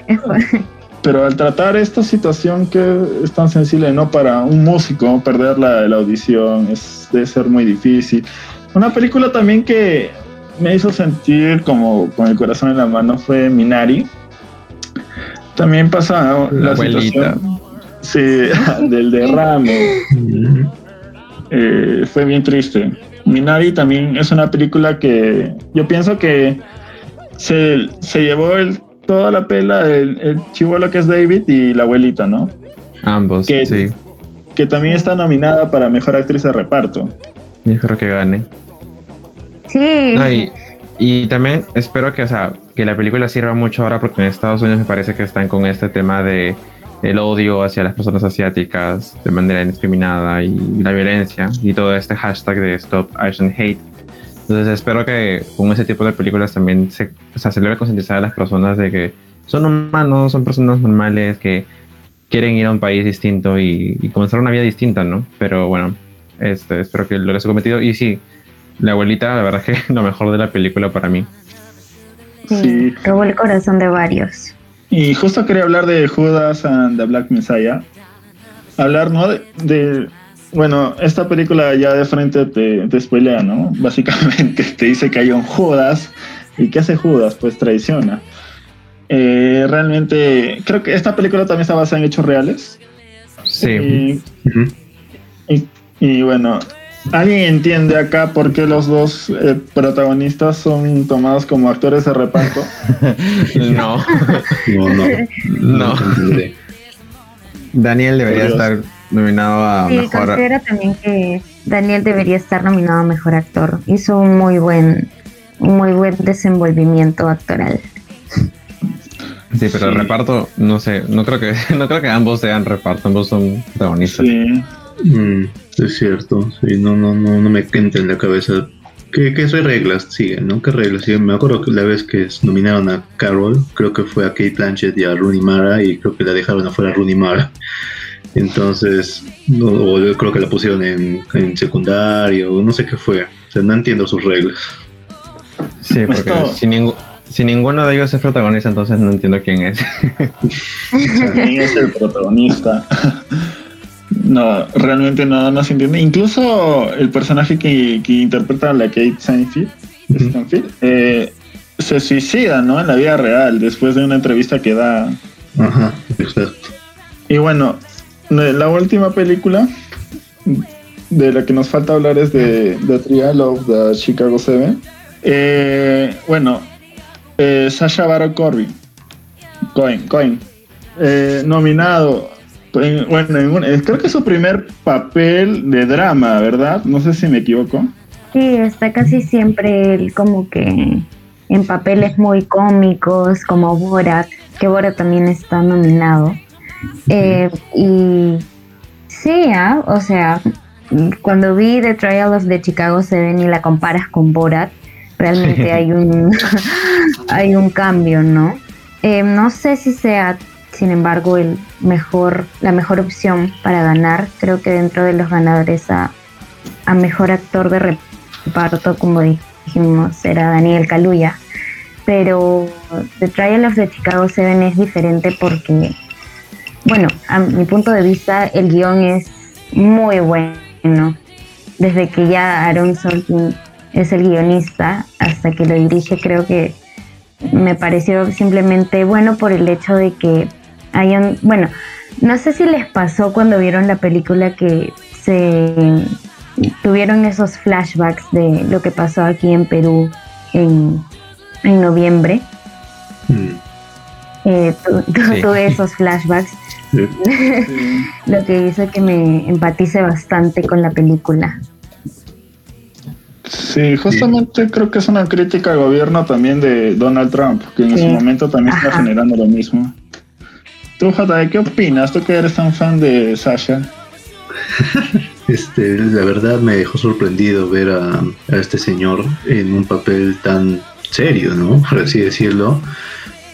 Pero al tratar esta situación que es tan sensible, ¿no? Para un músico perder la, la audición es, debe ser muy difícil. Una película también que me hizo sentir como con el corazón en la mano fue Minari. También pasa la, situación sí, del derrame. Eh, fue bien triste. Minari también es una película que yo pienso que se, se llevó el, toda la pela el, el chivolo que es David y la abuelita, ¿no? Ambos, que, sí. Que también está nominada para Mejor Actriz de Reparto. Yo creo que gane. Sí. y, también espero que, o sea, que la película sirva mucho ahora porque en Estados Unidos me parece que están con este tema de el odio hacia las personas asiáticas de manera indiscriminada y la violencia y todo este hashtag de Stop Asian Hate. Entonces espero que con ese tipo de películas también se, o sea, se logre concientizar a las personas de que son humanos, son personas normales que quieren ir a un país distinto y, y comenzar una vida distinta, ¿no? Pero bueno, este, espero que logre su cometido. Y sí, la abuelita, la verdad es que lo mejor de la película para mí. Sí, robó el corazón de varios. Y justo quería hablar de Judas and the Black Messiah. Hablar, ¿no? De, bueno, esta película ya de frente te, te spoilea, ¿no? Básicamente te dice que hay un Judas. ¿Y qué hace Judas? Pues traiciona. Eh, realmente, creo que esta película también está basada en hechos reales. Sí. y, y bueno, ¿Alguien entiende acá por qué los dos eh, protagonistas son tomados como actores de reparto? no. No, no. No. Daniel debería estar nominado a sí, mejor. considero también que Daniel debería estar nominado a mejor actor. Hizo un muy buen, un muy buen desenvolvimiento actoral. Sí, pero el reparto, no sé, no creo que, no creo que ambos sean reparto, ambos son protagonistas. Sí. Mm, es cierto, sí, no, no, no, no me entra en la cabeza. ¿Qué, qué reglas siguen, no? ¿Qué reglas siguen? Me acuerdo que la vez que nominaron a Carol, creo que fue a Kate Blanchett y a Rooney Mara, y creo que la dejaron afuera a Rooney Mara. Entonces, no, o yo creo que la pusieron en, en secundario, no sé qué fue. O sea, no entiendo sus reglas. Sí, porque Esto- si, ningú- si ninguno de ellos es protagonista, entonces no entiendo quién es. También es el protagonista. No, realmente no, no se entiende. Incluso el personaje que, que interpreta a la Kate Stanfield, Ujú. Stanfield, eh, se suicida, ¿no? En la vida real, después de una entrevista que da. Ajá, exacto. Y bueno, la última película de la que nos falta hablar es de The Trial of the Chicago Seven. Eh, bueno, eh, Sasha Baron Cohen, Cohen, eh, nominado. En- bueno, en un- eh, creo que es su primer papel de drama, ¿verdad? No sé si me equivoco. Sí, está casi siempre él como que en papeles muy cómicos, como Borat, que Borat también está nominado. Eh, y sí, ah, o sea, cuando vi The Trial of the Chicago 7 y la comparas con Borat, realmente hay un, hay un cambio, ¿no? Eh, no sé si sea, sin embargo, el mejor, la mejor opción para ganar. Creo que dentro de los ganadores a, a mejor actor de reparto, como dijimos, era Daniel Kaluuya. Pero The Trial of the Chicago 7 es diferente porque, bueno, a mi punto de vista, el guion es muy bueno. Desde que ya Aaron Sorkin es el guionista hasta que lo dirige, creo que me pareció simplemente bueno por el hecho de que hayan, bueno, no sé si les pasó cuando vieron la película que se tuvieron esos flashbacks de lo que pasó aquí en Perú en, noviembre. Mm. Eh, tuve esos flashbacks, lo que hizo que me empatice bastante con la película. Sí, justamente creo que es una crítica al gobierno también de Donald Trump, que en ese momento también está generando lo mismo. Tú, Jata, ¿qué opinas? Tú que eres tan fan de Sasha. Este, la verdad me dejó sorprendido ver a, este señor en un papel tan serio, ¿no? Por así decirlo.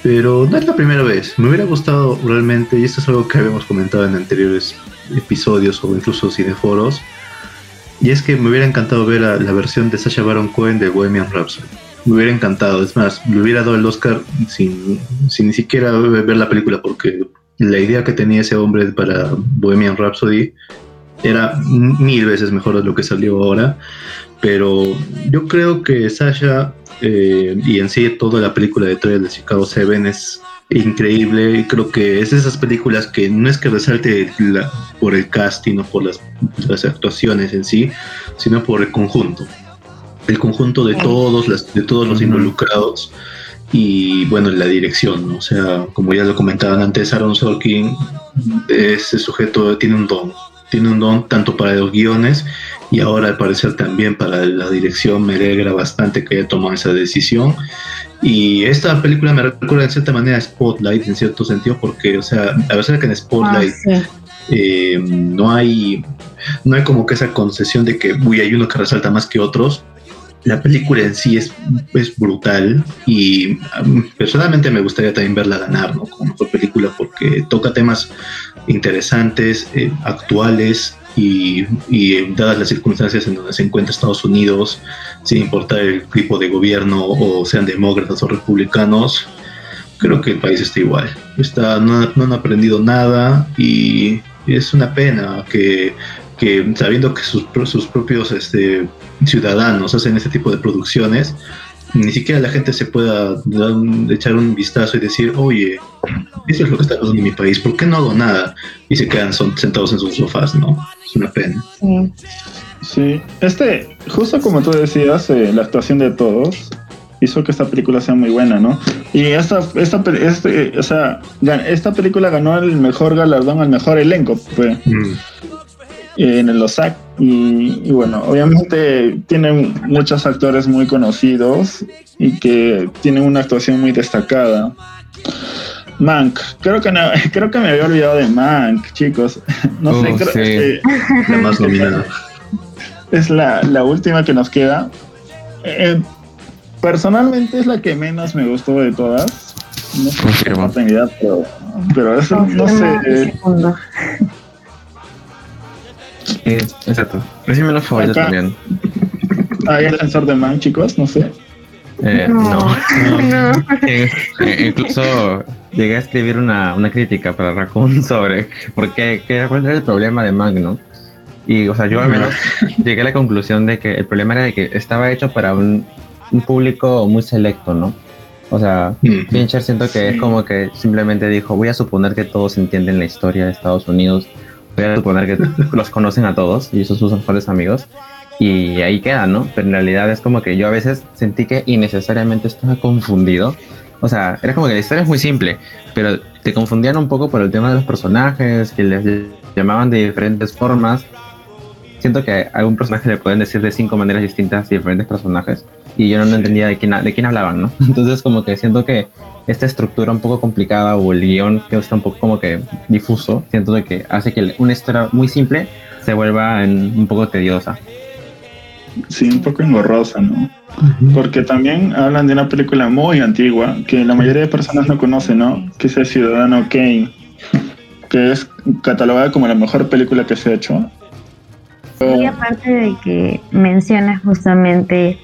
Pero no es la primera vez. Me hubiera gustado realmente, y esto es algo que habíamos comentado en anteriores episodios o incluso cineforos, y es que me hubiera encantado ver a la versión de Sasha Baron Cohen de Bohemian Rhapsody. Me hubiera encantado. Es más, le hubiera dado el Oscar sin, sin ni siquiera ver la película, porque la idea que tenía ese hombre para Bohemian Rhapsody era mil veces mejor de lo que salió ahora. Pero yo creo que Sasha eh, y en sí toda la película de Trail de Chicago 7 es increíble. Creo que es de esas películas que no es que resalte por el casting o por las, las, actuaciones en sí, sino por el conjunto. El conjunto de todos, las, de todos los involucrados y bueno, la dirección. O sea, como ya lo comentaban antes, Aaron Sorkin, ese sujeto tiene un don. Tiene un don tanto para los guiones y ahora al parecer también para la dirección me alegra bastante que haya tomado esa decisión y esta película me recuerda en cierta manera a Spotlight, en cierto sentido, porque, o sea, a veces que en Spotlight ah, eh, no hay no hay como que esa concesión de que uy, hay uno que resalta más que otros. La película en sí es, es brutal y um, personalmente me gustaría también verla ganar ¿no? como mejor película porque toca temas interesantes, eh, actuales, y, dadas las circunstancias en donde se encuentra Estados Unidos, sin importar el tipo de gobierno o sean demócratas o republicanos, creo que el país está igual. Está, no, han aprendido nada y es una pena que, que sabiendo que sus, sus propios este, ciudadanos hacen este tipo de producciones, ni siquiera la gente se pueda echar un vistazo y decir, oye, eso es lo que está pasando en mi país, ¿por qué no hago nada? Y se quedan son, sentados en sus sofás, ¿no? Es una pena. Sí. Sí, este, justo como tú decías, eh, la actuación de todos hizo que esta película sea muy buena, ¿no? Y esta, esta, este, o sea, esta película ganó el mejor galardón al mejor elenco, pues. Mm en el OSAC. Y, bueno, obviamente tienen muchos actores muy conocidos y que tienen una actuación muy destacada. Mank, creo que creo que me había olvidado de Mank, chicos. No sé, oh, creo que la más nominada. Es la, la, última que nos queda. Eh, personalmente es la que menos me gustó de todas. No sé pero, pero eso no sé. Exacto. Es mi menos favorito también. ¿Hay ascensor de man, chicos? No sé. Eh, no. Eh, eh, incluso llegué a escribir una, una crítica para Raccoon sobre por qué, qué cuál era el problema de Mang, ¿no? Y, o sea, yo al menos llegué a la conclusión de que el problema era de que estaba hecho para un, un público muy selecto, ¿no? O sea, Fincher siento que es como que simplemente dijo, voy a suponer que todos entienden la historia de Estados Unidos voy a suponer que los conocen a todos y esos son sus mejores amigos y ahí queda, ¿no? Pero en realidad es como que yo a veces sentí que innecesariamente estaba confundido. O sea, era como que la historia es muy simple, pero te confundían un poco por el tema de los personajes, que les llamaban de diferentes formas. Siento que a un personaje le pueden decir de cinco maneras distintas diferentes personajes y yo no, entendía de quién, de quién hablaban, ¿no? Entonces como que siento que esta estructura un poco complicada o el guion que está un poco como que difuso, siento de que hace que una historia muy simple se vuelva en- un poco tediosa. Sí, un poco engorrosa, ¿no? Porque también hablan de una película muy antigua que la mayoría de personas no conocen, ¿no? Que es El Ciudadano Kane, que es catalogada como la mejor película que se ha hecho. Y aparte de que mencionas justamente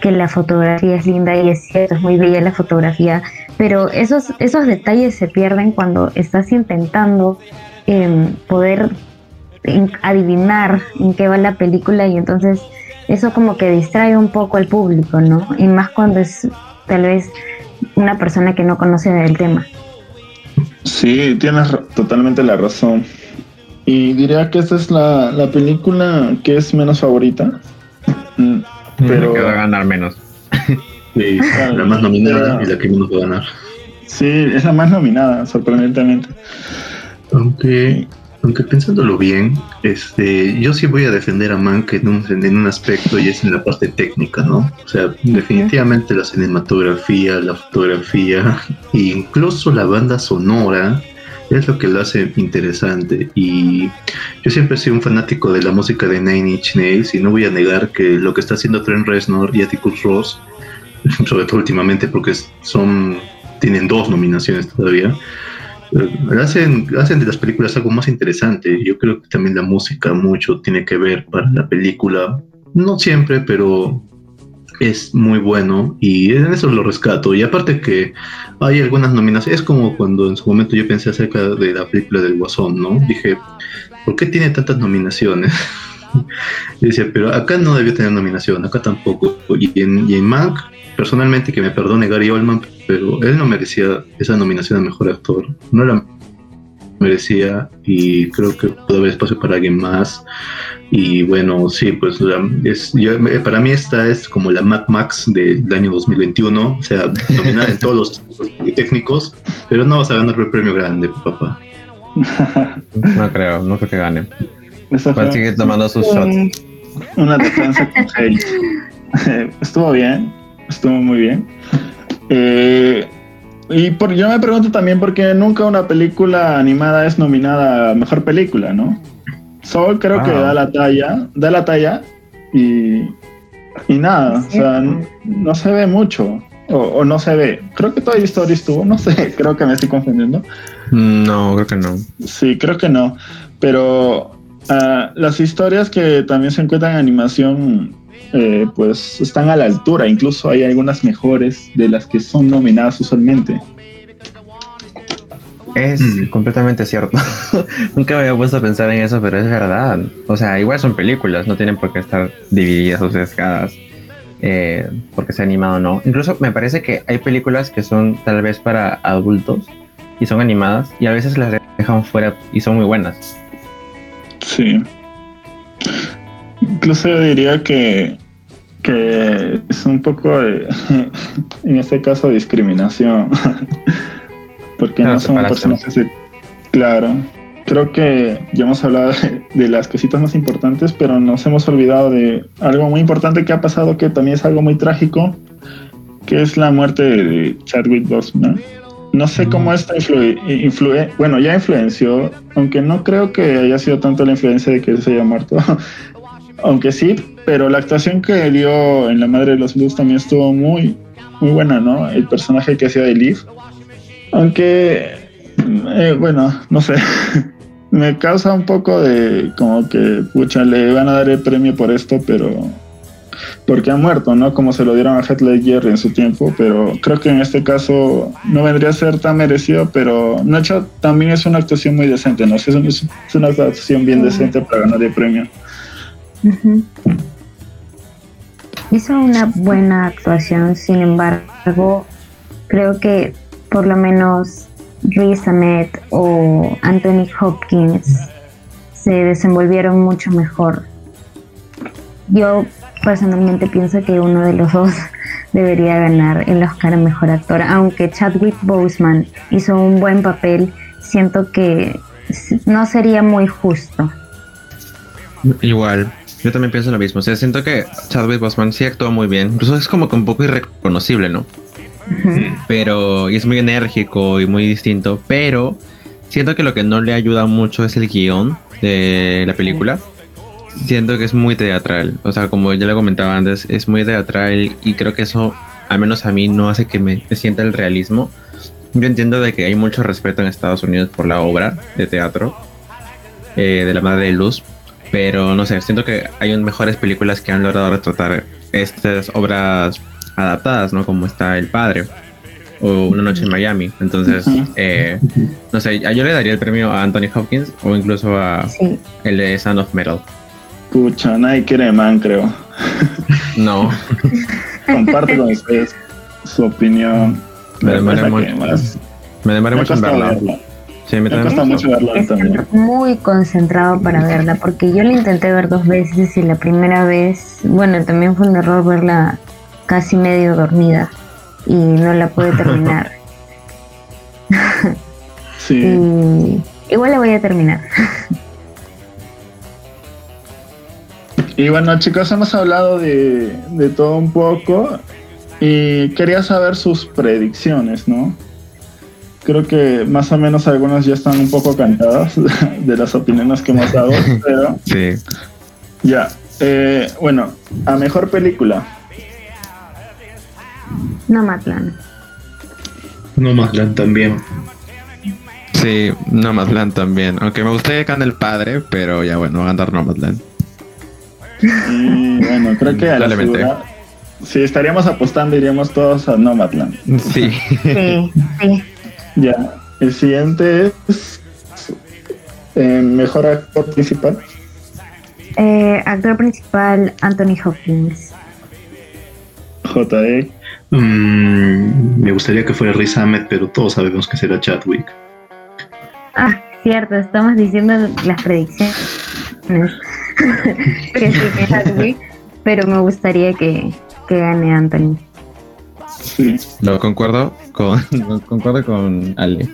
que la fotografía es linda y es cierto, es muy bella la fotografía, pero esos, esos detalles se pierden cuando estás intentando em, poder adivinar en qué va la película y entonces eso como que distrae un poco al público, ¿no? Y más cuando es tal vez una persona que no conoce del tema. Sí, tienes totalmente la razón. Y diría que esta es la, la película que es menos favorita. Pero- Que va a ganar menos. Sí, la más nominada y la que menos va a ganar. Sí, es la más nominada, sorprendentemente. Aunque, aunque pensándolo bien, este, yo sí voy a defender a Mank en un, en un aspecto y es en la parte técnica, ¿no? O sea, definitivamente la cinematografía, la fotografía e incluso la banda sonora es lo que lo hace interesante. Y yo siempre he sido un fanático de la música de Nine Inch Nails y no voy a negar que lo que está haciendo Trent Reznor y Atticus Ross, sobre todo últimamente porque son tienen dos nominaciones todavía, eh, hacen, hacen de las películas algo más interesante. Yo creo que también la música mucho tiene que ver para la película. No siempre, pero es muy bueno y en eso lo rescato. Y aparte que hay algunas nominaciones, es como cuando en su momento yo pensé acerca de la película del Guasón, ¿no? Dije, ¿por qué tiene tantas nominaciones? y decía, pero acá no debió tener nominación, acá tampoco. Y en, y Mank, personalmente, que me perdone Gary Oldman, pero él no merecía esa nominación a mejor actor. No la merecía y creo que puede haber espacio para alguien más. Y bueno, sí, pues es, yo- me- para mí esta es como la Mad Max del año 2021, o sea, nominada en todos los técnicos, pero no vas a ganar el premio grande, papá. No creo, no creo que gane. Va a seguir tomando sus shots. Eh, una defensa con estuvo bien, estuvo muy bien. Eh, y por, yo me pregunto también por qué nunca una película animada es nominada a mejor película, ¿no? Soul creo que Wow. da la talla, da la talla y, y nada, o sea, no se ve mucho. O, o no se ve. Creo que Toy Story estuvo, no sé, creo que me estoy confundiendo. No, creo que no. Sí, creo que no. Pero ah, las historias que también se encuentran en animación, eh, pues están a la altura. Incluso hay algunas mejores de las que son nominadas usualmente. Es Mm. completamente cierto. Nunca me había puesto a pensar en eso, pero es verdad. O sea, igual son películas, no tienen por qué estar divididas o sesgadas. eh, porque sea animado o no. Incluso me parece que hay películas que son tal vez para adultos y son animadas y a veces las dejan fuera y son muy buenas. Sí. Incluso yo diría que, que es un poco, de, en este caso, discriminación. Porque Claro, no son separación. personajes de... Claro. Creo que ya hemos hablado de, de las cositas más importantes, pero nos hemos olvidado de algo muy importante que ha pasado, que también es algo muy trágico, que es la muerte de Chadwick Boseman. No sé cómo esto influye, influye, bueno, ya influenció, aunque no creo que haya sido tanto la influencia de que se haya muerto, aunque sí, pero la actuación que dio en La Madre de los Blues también estuvo muy, muy buena, ¿no? El personaje que hacía de Liv, aunque, eh, bueno, no sé, me causa un poco de como que, pucha, le van a dar el premio por esto, pero porque ha muerto, ¿no? Como se lo dieron a Heath Ledger en su tiempo, pero creo que en este caso no vendría a ser tan merecido, pero Nacho también es una actuación muy decente, ¿no? Es, es una actuación bien decente para ganar el premio. Hizo una buena actuación, sin embargo, creo que por lo menos Riz Ahmed o Anthony Hopkins se desenvolvieron mucho mejor. Yo personalmente pienso que uno de los dos debería ganar el Oscar a Mejor Actor, aunque Chadwick Boseman hizo un buen papel, siento que no sería muy justo. Igual, yo también pienso lo mismo. O sea, siento que Chadwick Boseman sí actuó muy bien. Incluso es como que un poco irreconocible, ¿no? Pero, y es muy enérgico y muy distinto. Pero siento que lo que no le ayuda mucho es el guion. de la película, siento que es muy teatral. O sea, como ya lo comentaba antes, es muy teatral y creo que eso, al menos a mí, no hace que me, me sienta el realismo. Yo entiendo de que hay mucho respeto en Estados Unidos por la obra de teatro eh, de la Madre de Luz, pero no sé, siento que hay mejores películas que han logrado retratar estas obras adaptadas, ¿no? Como está El Padre o Una Noche en Miami. Entonces, eh, no sé, yo le daría el premio a Anthony Hopkins o incluso a Sí. el de Sound of Metal. Pucha, nadie quiere man, creo. No, Comparte con ustedes su opinión. Me demoré mucho. me demoré mucho en verla. verla. Sí, me cuesta mucho verla también. Muy concentrado para verla, porque yo la intenté ver dos veces y la primera vez, bueno, también fue un error verla casi medio dormida y no la pude terminar. Sí. y igual la voy a terminar. Y bueno, chicos, hemos hablado de, de todo un poco y quería saber sus predicciones, ¿no? Creo que más o menos algunas ya están un poco cantadas de las opiniones que hemos dado, pero Sí. ya. Eh, bueno, a mejor película. No Matlan. No Maslan también. Sí, Nomadland también. Aunque me gustaría que gane el padre, pero ya bueno, va a ganar Nomadland. Y bueno, creo que a la segura, si estaríamos apostando, iríamos todos a Nomadland. Sí. Sí, sí. Ya. El siguiente es eh, mejor actor principal. Eh, actor principal, Anthony Hopkins. JE. Mm, me gustaría que fuera Riz Ahmed, pero todos sabemos que será Chadwick. Ah, cierto, estamos diciendo las predicciones. que sí, que Chadwick, pero me gustaría que, que gane Anthony. Lo concuerdo con, concuerdo con Ale.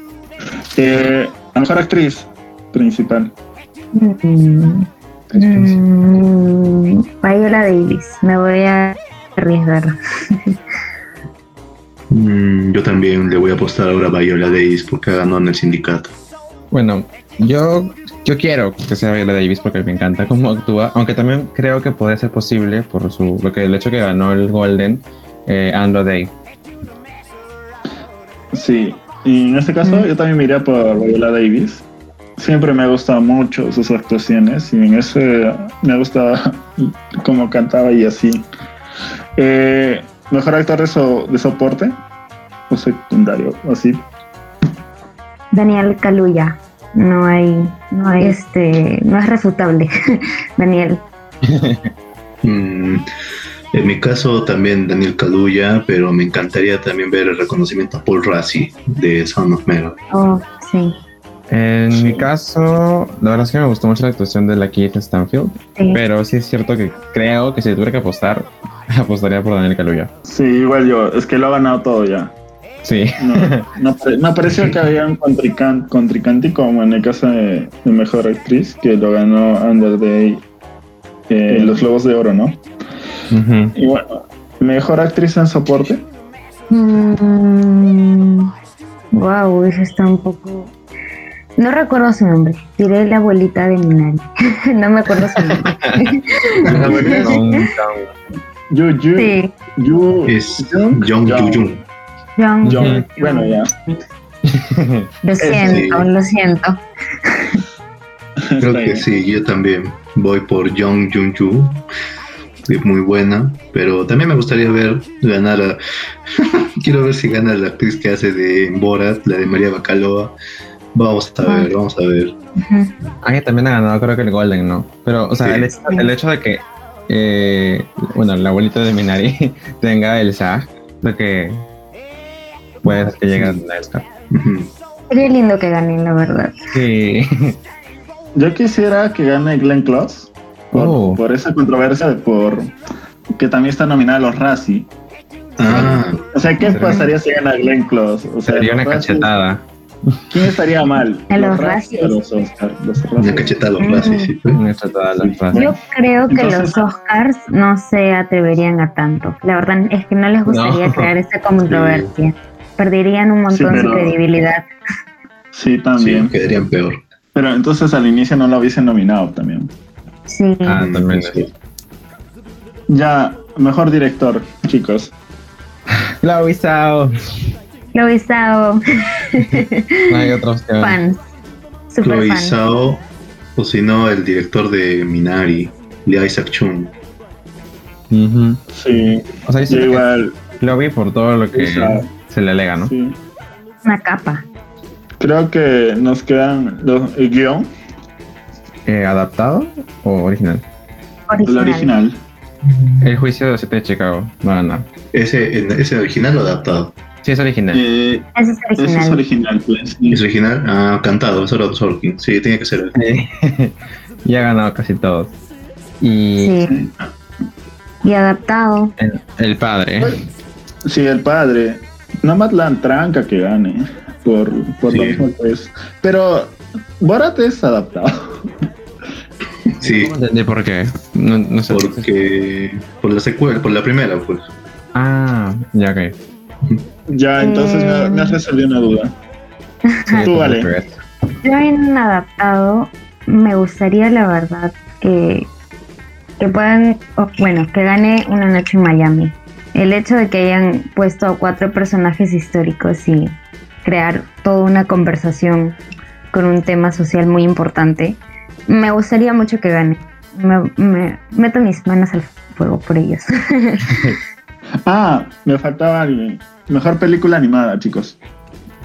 Eh, la mejor actriz principal. Mm, mm, Viola Davis, me voy a arriesgar. Mm, yo también le voy a apostar ahora a Viola Davis porque ganó en el sindicato. Bueno, yo, yo quiero que sea Viola Davis porque me encanta cómo actúa, aunque también creo que puede ser posible por su, porque el hecho que ganó el Golden eh, Andra Day. Sí. Y en este caso, Mm. yo también me iría por Viola Davis. Siempre me ha gustado mucho sus actuaciones y en ese me gusta cómo cantaba y así. Eh, mejor actor de, so- de soporte o secundario, así. Daniel Kaluuya, no hay, no hay, este, no es refutable. Daniel, Mm, en mi caso también Daniel Kaluuya, pero me encantaría también ver el reconocimiento a Paul Rassi de Sound of Metal. oh, sí, En Sí. mi caso, la verdad es que me gustó mucho la actuación de la Keith Stanfield, sí. pero sí es cierto que creo que si tuviera que apostar, apostaría por Daniel Kaluuya. Sí, igual yo. Es que lo ha ganado todo ya. Sí. No, no, pare- no pareció que había un contrincante, contrincante como en el caso de, de Mejor Actriz, que lo ganó Under Day eh, Los Globos de Oro, ¿no? Y bueno, Mejor Actriz en Soporte. Mm, wow, eso está un poco. No recuerdo su nombre. Diré la abuelita de Minari. no me acuerdo su nombre. Con- Yu, Yu, sí, Yu, Es Jung, Jung Jung. Bueno, ya. Lo siento, Sí. lo siento. Creo que sí, yo también voy por Jung Jung. Es muy buena, pero también me gustaría ver ganar a. Quiero ver si gana la actriz que hace de Borat, la de María Bacalova. Vamos a ver, vamos a ver. Ujú. Ah, que también ha ganado creo que el Golden, ¿no? Pero, o sea, Sí. el, hecho, el hecho de que, eh, bueno, el abuelito de Minari tenga el SAG, lo que puede ser que llegue a el. Sería lindo que ganen, la verdad. Sí. Yo quisiera que gane Glenn Close por, Oh. por esa controversia de por que también está nominada a los Razzie. Ah, O sea, ¿qué Sería- pasaría si gana Glenn Close? O sea, Sería una Razzies, cachetada. ¿Quién estaría mal? A los Razzies. los Oscar? Los una Razzie. cachetada a los Mm. Razzies, sí. pues. Una cachetada a las frases. Yo creo que Entonces- los Oscars no se atreverían a tanto. La verdad es que no les gustaría No. crear esa controversia. Perderían un montón Sí, pero- de credibilidad. Sí, Sí, también. quedarían peor. Pero entonces al inicio no lo hubiesen nominado también. Sí. Ah, también. Sí. Ya, mejor director, chicos. Lo he estado No hay otra opción. fans. Super fan. O si no, el director de Minari, Lee Isaac Chung. Sí, O sea, yo que igual, Chloe por todo lo que se le alega, ¿no? sí. Una capa. Creo que nos quedan los, el guion, Eh, ¿Adaptado o original? el Original. original. El juicio de los siete de Chicago. No, no. ¿Ese, ¿ese original o adaptado? Sí, es original. Eh, Ese es ese original. es original, pues. ¿Es original? Ah, cantado, solo Sorkin. Sí, tenía que ser. y ha ganado casi todos. Y Sí. Y adaptado. el, el padre. Sí, el padre. Nada más la tranca que gane. Por, por lo mismo que es. Pero Borat es adaptado. Sí, No entendí por qué. No, no sé. porque por la secuela, por la primera, pues. Ah, ya ok. Ya, entonces me, me has resolvido una duda. Sí, Tú, vale. que- Yo en adaptado me gustaría la verdad que, que puedan, bueno, que gane una noche en Miami. El hecho de que hayan puesto a cuatro personajes históricos y crear toda una conversación con un tema social muy importante, me gustaría mucho que gane. Me, me- meto mis manos al fuego por ellos. Ah, me faltaba alguien. Mejor película animada, chicos.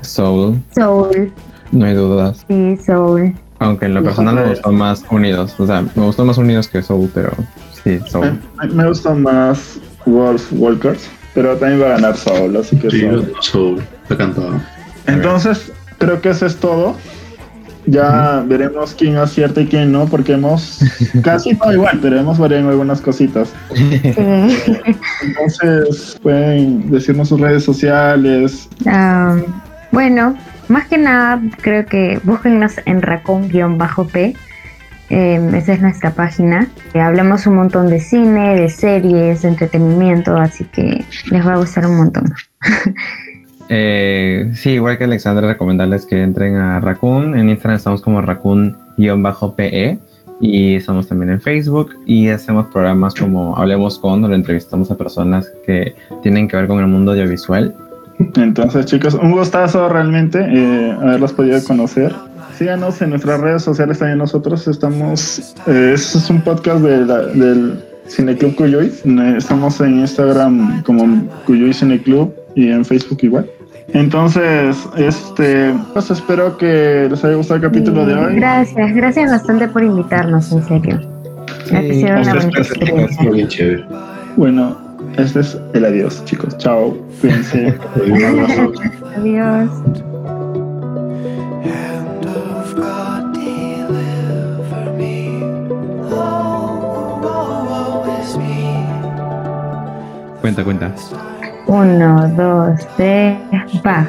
Soul, Soul, no hay dudas. sí, Soul. Aunque en lo personal me gustó más Unidos. O sea, me gustó más Unidos que Soul, pero sí, Soul. Me, me gustan más Wolf Walkers, pero también va a ganar Soul, así que Sí, Soul. Soul, cantado. Entonces, creo que eso es todo. Ya veremos quién acierta y quién no, porque hemos casi todo igual, pero hemos variado en algunas cositas. Entonces, pueden decirnos sus redes sociales. Ah, bueno, más que nada creo que búsquennos en racón-p. Eh, esa es nuestra página. Eh, hablamos un montón de cine, de series, de entretenimiento, así que les va a gustar un montón. Eh, sí, igual que Alexandra, recomendarles que entren a Raccoon. En Instagram estamos como Raccoon-PE y estamos también en Facebook y hacemos programas como Hablemos con, donde entrevistamos a personas que tienen que ver con el mundo audiovisual. Entonces, chicos, un gustazo realmente eh, haberlos podido conocer. Síganos en nuestras redes sociales también nosotros. Estamos, eh, este es un podcast del Cineclub Cuyuy. Eh, Estamos en Instagram como Cuyuy Cineclub y en Facebook igual. Entonces, este, pues espero que les haya gustado el capítulo de hoy. Gracias, gracias bastante por invitarnos, en serio. Sí, chévere. Bueno, este es el adiós, chicos. Chao. Cuídense. Un abrazo. Adiós. Oh. Cuenta, cuenta. Uno, dos, tres, va.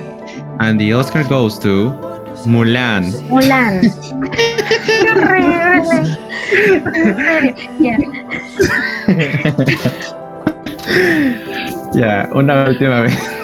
And the Oscar goes to Mulan. Mulan. Ya. Ya, una última vez.